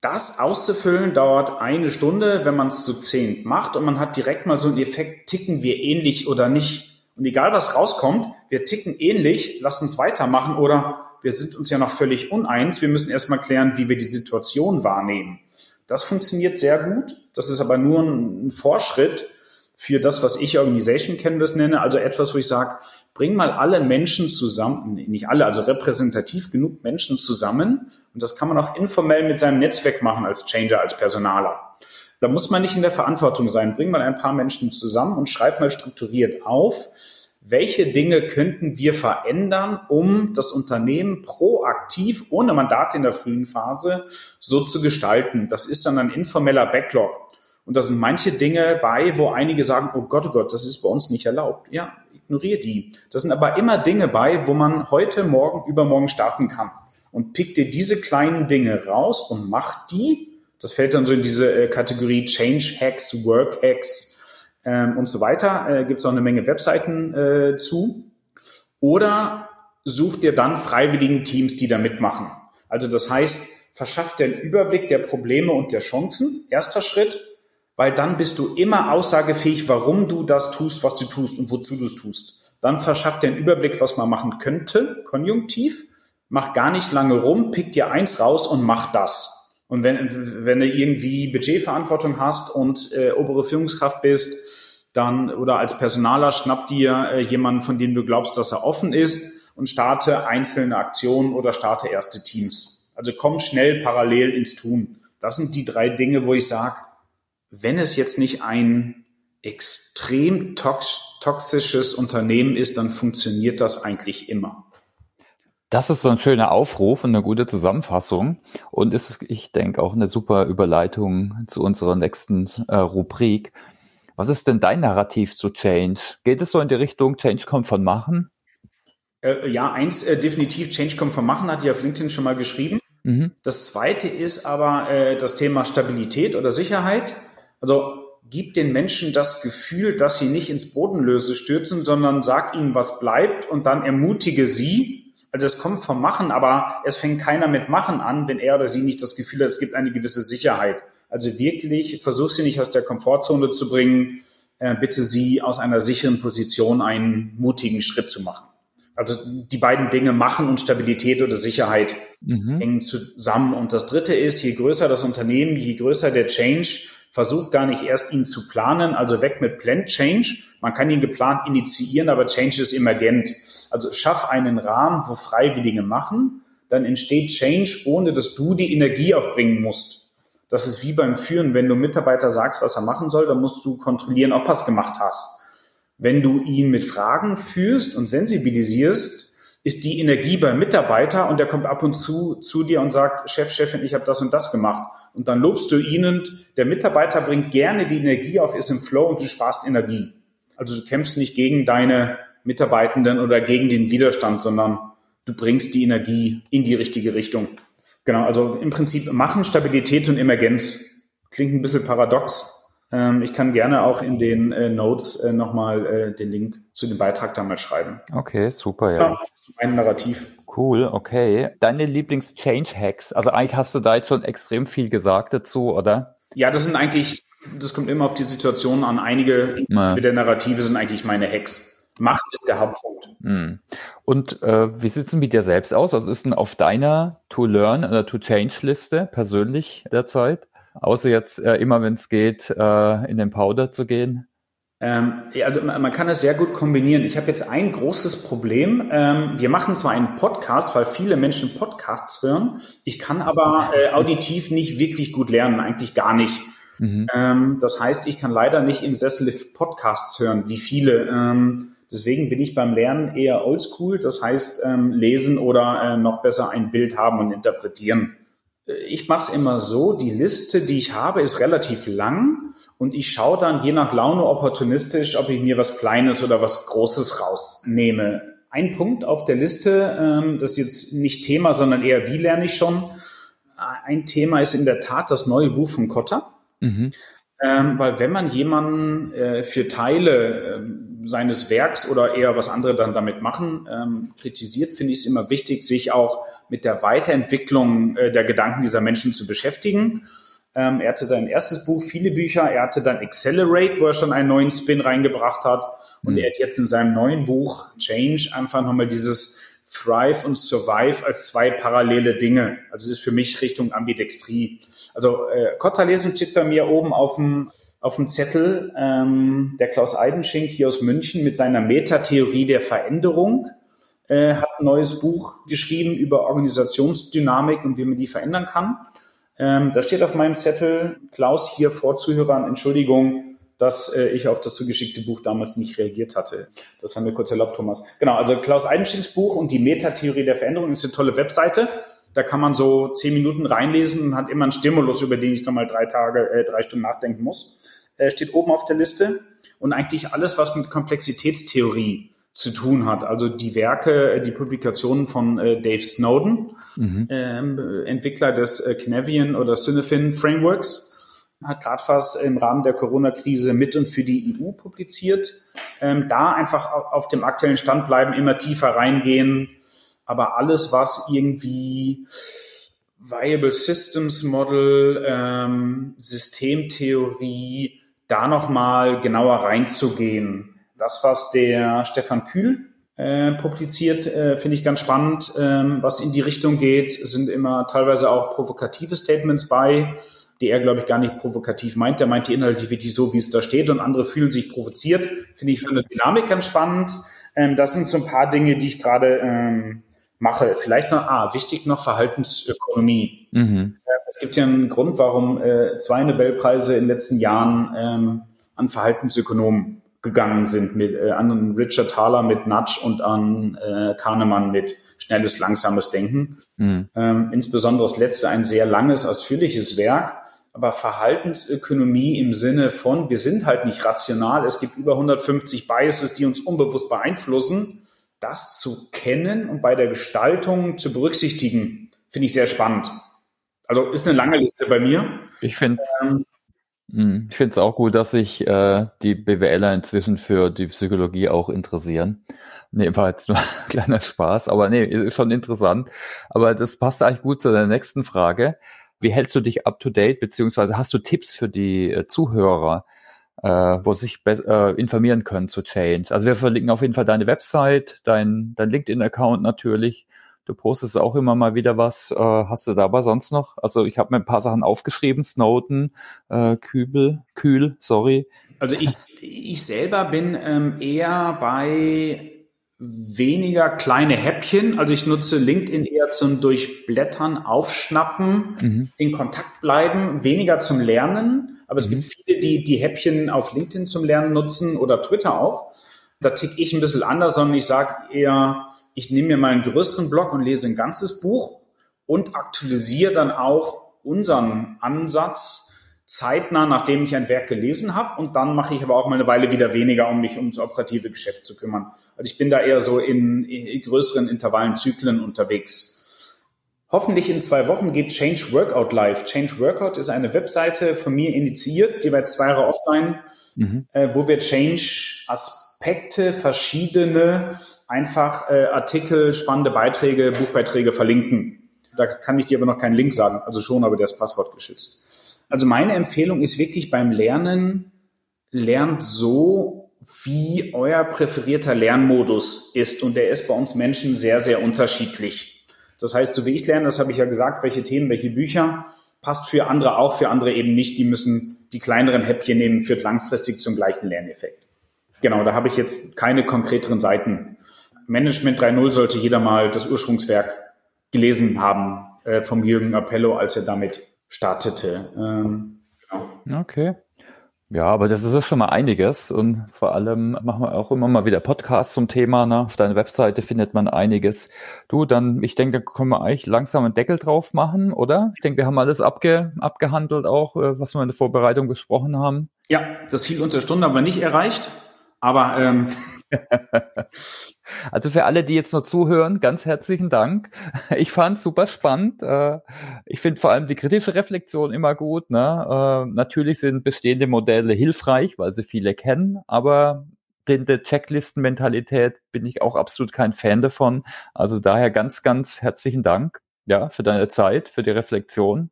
Das auszufüllen dauert eine Stunde, wenn man es zu zehn macht und man hat direkt mal so einen Effekt, ticken wir ähnlich oder nicht. Und egal was rauskommt, wir ticken ähnlich, lass uns weitermachen oder wir sind uns ja noch völlig uneins, wir müssen erstmal klären, wie wir die Situation wahrnehmen. Das funktioniert sehr gut. Das ist aber nur ein Fortschritt für das, was ich Organization Canvas nenne. Also etwas, wo ich sage, bring mal alle Menschen zusammen, nicht alle, also repräsentativ genug Menschen zusammen. Und das kann man auch informell mit seinem Netzwerk machen als Changer, als Personaler. Da muss man nicht in der Verantwortung sein. Bring mal ein paar Menschen zusammen und schreib mal strukturiert auf, welche Dinge könnten wir verändern, um das Unternehmen proaktiv, ohne Mandat in der frühen Phase, so zu gestalten. Das ist dann ein informeller Backlog. Und da sind manche Dinge bei, wo einige sagen, oh Gott, oh Gott, das ist bei uns nicht erlaubt. Ja, ignoriere die. Das sind aber immer Dinge bei, wo man heute, morgen, übermorgen starten kann. Und pick dir diese kleinen Dinge raus und mach die. Das fällt dann so in diese äh, Kategorie Change Hacks, Work Hacks, ähm, und so weiter. Äh, Gibt es auch eine Menge Webseiten äh, zu. Oder such dir dann freiwilligen Teams, die da mitmachen. Also das heißt, verschaff dir einen Überblick der Probleme und der Chancen. Erster Schritt, weil dann bist du immer aussagefähig, warum du das tust, was du tust und wozu du es tust. Dann verschaff dir einen Überblick, was man machen könnte, konjunktiv. Mach gar nicht lange rum, pick dir eins raus und mach das. Und wenn, wenn du irgendwie Budgetverantwortung hast und äh, obere Führungskraft bist, dann oder als Personaler schnapp dir äh, jemanden, von dem du glaubst, dass er offen ist und starte einzelne Aktionen oder starte erste Teams. Also komm schnell parallel ins Tun. Das sind die drei Dinge, wo ich sage, wenn es jetzt nicht ein extrem tox toxisches Unternehmen ist, dann funktioniert das eigentlich immer. Das ist so ein schöner Aufruf und eine gute Zusammenfassung und ist, ich denke, auch eine super Überleitung zu unserer nächsten äh, Rubrik. Was ist denn dein Narrativ zu Change? Geht es so in die Richtung, Change kommt von Machen? Äh, ja, eins äh, definitiv, Change kommt von Machen, hat die auf LinkedIn schon mal geschrieben. Mhm. Das zweite ist aber äh, das Thema Stabilität oder Sicherheit. Also gib den Menschen das Gefühl, dass sie nicht ins Bodenlöse stürzen, sondern sag ihnen, was bleibt und dann ermutige sie. Also es kommt vom Machen, aber es fängt keiner mit Machen an, wenn er oder sie nicht das Gefühl hat, es gibt eine gewisse Sicherheit. Also wirklich, versuch sie nicht aus der Komfortzone zu bringen, äh, bitte sie aus einer sicheren Position einen mutigen Schritt zu machen. Also die beiden Dinge machen und Stabilität oder Sicherheit mhm. hängen zusammen. Und das dritte ist, je größer das Unternehmen, je größer der Change, versucht gar nicht erst ihn zu planen, also weg mit Plan Change. Man kann ihn geplant initiieren, aber Change ist emergent. Also schaff einen Rahmen, wo Freiwillige machen, dann entsteht Change, ohne dass du die Energie aufbringen musst. Das ist wie beim Führen, wenn du Mitarbeiter sagst, was er machen soll, dann musst du kontrollieren, ob er es gemacht hast. Wenn du ihn mit Fragen führst und sensibilisierst, ist die Energie beim Mitarbeiter und der kommt ab und zu zu dir und sagt, Chef, Chefin, ich habe das und das gemacht. Und dann lobst du ihn und der Mitarbeiter bringt gerne die Energie auf, ist im Flow und du sparst Energie. Also du kämpfst nicht gegen deine Mitarbeitenden oder gegen den Widerstand, sondern du bringst die Energie in die richtige Richtung. Genau, also im Prinzip machen Stabilität und Emergenz. Klingt ein bisschen paradox. Ähm, ich kann gerne auch in den äh, Notes äh, nochmal äh, den Link zu dem Beitrag da mal schreiben. Okay, super, ja. ja ein Narrativ. Cool, okay. Deine Lieblings-Change-Hacks. Also eigentlich hast du da jetzt schon extrem viel gesagt dazu, oder? Ja, das sind eigentlich das kommt immer auf die Situation an. Einige ja. der Narrative sind eigentlich meine Hacks. Macht ist der Hauptpunkt. Hm. Und äh, wie sieht es mit dir selbst aus? Was ist denn auf deiner To-Learn oder To-Change-Liste persönlich derzeit? Außer jetzt äh, immer, wenn es geht, äh, in den Powder zu gehen? Ähm, ja, also man kann es sehr gut kombinieren. Ich habe jetzt ein großes Problem. Ähm, wir machen zwar einen Podcast, weil viele Menschen Podcasts hören. Ich kann aber äh, auditiv nicht wirklich gut lernen, eigentlich gar nicht. Mhm. Ähm, das heißt, ich kann leider nicht im Sessel Podcasts hören, wie viele. Ähm, deswegen bin ich beim Lernen eher oldschool. Das heißt, ähm, lesen oder äh, noch besser ein Bild haben und interpretieren. Ich mache es immer so, die Liste, die ich habe, ist relativ lang und ich schaue dann je nach Laune opportunistisch, ob ich mir was Kleines oder was Großes rausnehme. Ein Punkt auf der Liste, ähm, das ist jetzt nicht Thema, sondern eher wie lerne ich schon. Ein Thema ist in der Tat das neue Buch von Kotter. Mhm. Ähm, weil wenn man jemanden äh, für Teile ähm, seines Werks oder eher was andere dann damit machen, kritisiert, finde ich es immer wichtig, sich auch mit der Weiterentwicklung äh, der Gedanken dieser Menschen zu beschäftigen ähm, er hatte sein erstes Buch, viele Bücher. Er hatte dann Accelerate, wo er schon einen neuen Spin reingebracht hat. Und mhm. er hat jetzt in seinem neuen Buch Change einfach nochmal dieses Thrive und Survive als zwei parallele Dinge. Also das ist für mich Richtung Ambidextrie. Also äh, Kotta lesen steht bei mir oben auf dem auf dem Zettel ähm, der Klaus Eidenschink hier aus München mit seiner Metatheorie der Veränderung äh, hat ein neues Buch geschrieben über Organisationsdynamik und wie man die verändern kann. Ähm, da steht auf meinem Zettel, Klaus hier vor Zuhörern, Entschuldigung, dass äh, ich auf das zugeschickte Buch damals nicht reagiert hatte. Das haben wir kurz erlaubt, Thomas. Genau, also Klaus Eidenstings Buch und die Metatheorie der Veränderung ist eine tolle Webseite. Da kann man so zehn Minuten reinlesen und hat immer einen Stimulus, über den ich nochmal drei Tage, äh, drei Stunden nachdenken muss. Äh, steht oben auf der Liste. Und eigentlich alles, was mit Komplexitätstheorie zu tun hat. Also die Werke, äh, die Publikationen von äh, Dave Snowden, mhm. ähm, Entwickler des äh, Canavian oder Cinefin Frameworks, hat gerade was im Rahmen der Corona-Krise mit und für die EU publiziert. Ähm, da einfach auf dem aktuellen Stand bleiben, immer tiefer reingehen. Aber alles, was irgendwie Viable Systems Model, ähm, Systemtheorie, da nochmal genauer reinzugehen das, was der Stefan Kühl äh, publiziert, äh, finde ich ganz spannend. Ähm, was in die Richtung geht, sind immer teilweise auch provokative Statements bei, die er, glaube ich, gar nicht provokativ meint. Der meint die Inhalte wirklich so, wie es da steht und andere fühlen sich provoziert. Finde ich für eine Dynamik ganz spannend. Ähm, das sind so ein paar Dinge, die ich gerade ähm, mache. Vielleicht noch, ah, wichtig noch Verhaltensökonomie. Mhm. Äh, es gibt ja einen Grund, warum äh, zwei Nobelpreise in den letzten Jahren ähm, an Verhaltensökonomen gegangen sind mit äh, an Richard Thaler mit Nudge und an äh, Kahnemann mit schnelles, langsames Denken. Mhm. Ähm, insbesondere das letzte ein sehr langes, ausführliches Werk. Aber Verhaltensökonomie im Sinne von, wir sind halt nicht rational, es gibt über 150 Biases, die uns unbewusst beeinflussen. Das zu kennen und bei der Gestaltung zu berücksichtigen, finde ich sehr spannend. Also ist eine lange Liste bei mir. Ich finde ähm, hm, ich finde es auch gut, dass sich äh, die BWLer inzwischen für die Psychologie auch interessieren. Nee, war jetzt nur ein kleiner Spaß, aber nee, ist schon interessant. Aber das passt eigentlich gut zu der nächsten Frage. Wie hältst du dich up to date, beziehungsweise hast du Tipps für die äh, Zuhörer, äh, wo sie sich äh, informieren können zu Change? Also wir verlinken auf jeden Fall deine Website, dein, dein LinkedIn-Account natürlich Du postest auch immer mal wieder was. Äh, hast du da aber sonst noch? Also ich habe mir ein paar Sachen aufgeschrieben. Snowden, äh, Kübel, Kühl, sorry. Also ich, ich selber bin ähm, eher bei weniger kleine Häppchen. Also ich nutze LinkedIn eher zum Durchblättern, Aufschnappen, mhm. in Kontakt bleiben, weniger zum Lernen. Aber es mhm. gibt viele, die die Häppchen auf LinkedIn zum Lernen nutzen oder Twitter auch. Da tick ich ein bisschen anders, sondern ich sage eher, ich nehme mir mal einen größeren Block und lese ein ganzes Buch und aktualisiere dann auch unseren Ansatz zeitnah, nachdem ich ein Werk gelesen habe. Und dann mache ich aber auch mal eine Weile wieder weniger, um mich ums operative Geschäft zu kümmern. Also ich bin da eher so in, in größeren Intervallen, Zyklen unterwegs. Hoffentlich in zwei Wochen geht Change Workout live. Change Workout ist eine Webseite von mir initiiert, die bei zwei Jahre offline, mhm. äh, wo wir Change Aspekte, verschiedene einfach äh, Artikel, spannende Beiträge, Buchbeiträge verlinken. Da kann ich dir aber noch keinen Link sagen, also schon, aber der ist Passwort geschützt. Also meine Empfehlung ist wirklich beim Lernen, lernt so, wie euer präferierter Lernmodus ist. Und der ist bei uns Menschen sehr, sehr unterschiedlich. Das heißt, so wie ich lerne, das habe ich ja gesagt, welche Themen, welche Bücher, passt für andere auch, für andere eben nicht. Die müssen die kleineren Häppchen nehmen, führt langfristig zum gleichen Lerneffekt. Genau, da habe ich jetzt keine konkreteren Seiten. Management 3.0 sollte jeder mal das Ursprungswerk gelesen haben äh, vom Jürgen Appello, als er damit startete. Ähm, genau. Okay. Ja, aber das ist schon mal einiges und vor allem machen wir auch immer mal wieder Podcasts zum Thema. Ne? Auf deiner Webseite findet man einiges. Du, dann, ich denke, da können wir eigentlich langsam einen Deckel drauf machen, oder? Ich denke, wir haben alles abge, abgehandelt auch, äh, was wir in der Vorbereitung besprochen haben. Ja, das Ziel unter Stunde haben wir nicht erreicht, aber ähm, Also für alle, die jetzt noch zuhören, ganz herzlichen Dank. Ich fand super spannend. Äh, ich finde vor allem die kritische Reflexion immer gut. Ne? Äh, natürlich sind bestehende Modelle hilfreich, weil sie viele kennen, aber blinde Checklisten-Mentalität bin ich auch absolut kein Fan davon. Also daher ganz, ganz herzlichen Dank ja, für deine Zeit, für die Reflexion.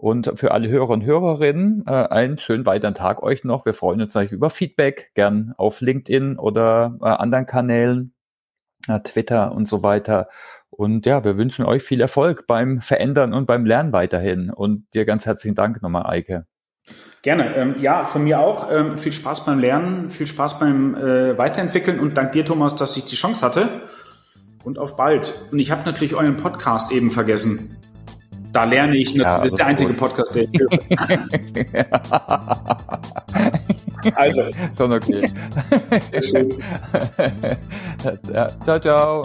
Und für alle Hörer und Hörerinnen äh, einen schönen weiteren Tag euch noch. Wir freuen uns natürlich über Feedback, gern auf LinkedIn oder äh, anderen Kanälen, äh, Twitter und so weiter. Und ja, wir wünschen euch viel Erfolg beim Verändern und beim Lernen weiterhin. Und dir ganz herzlichen Dank nochmal, Eike. Gerne. Ähm, ja, von mir auch. Ähm, viel Spaß beim Lernen, viel Spaß beim äh, Weiterentwickeln und dank dir, Thomas, dass ich die Chance hatte. Und auf bald. Und ich habe natürlich euren Podcast eben vergessen. Da lerne ich natürlich. Ja, das ist der einzige gut. Podcast, der ich höre. also. Schon okay. ciao, ciao.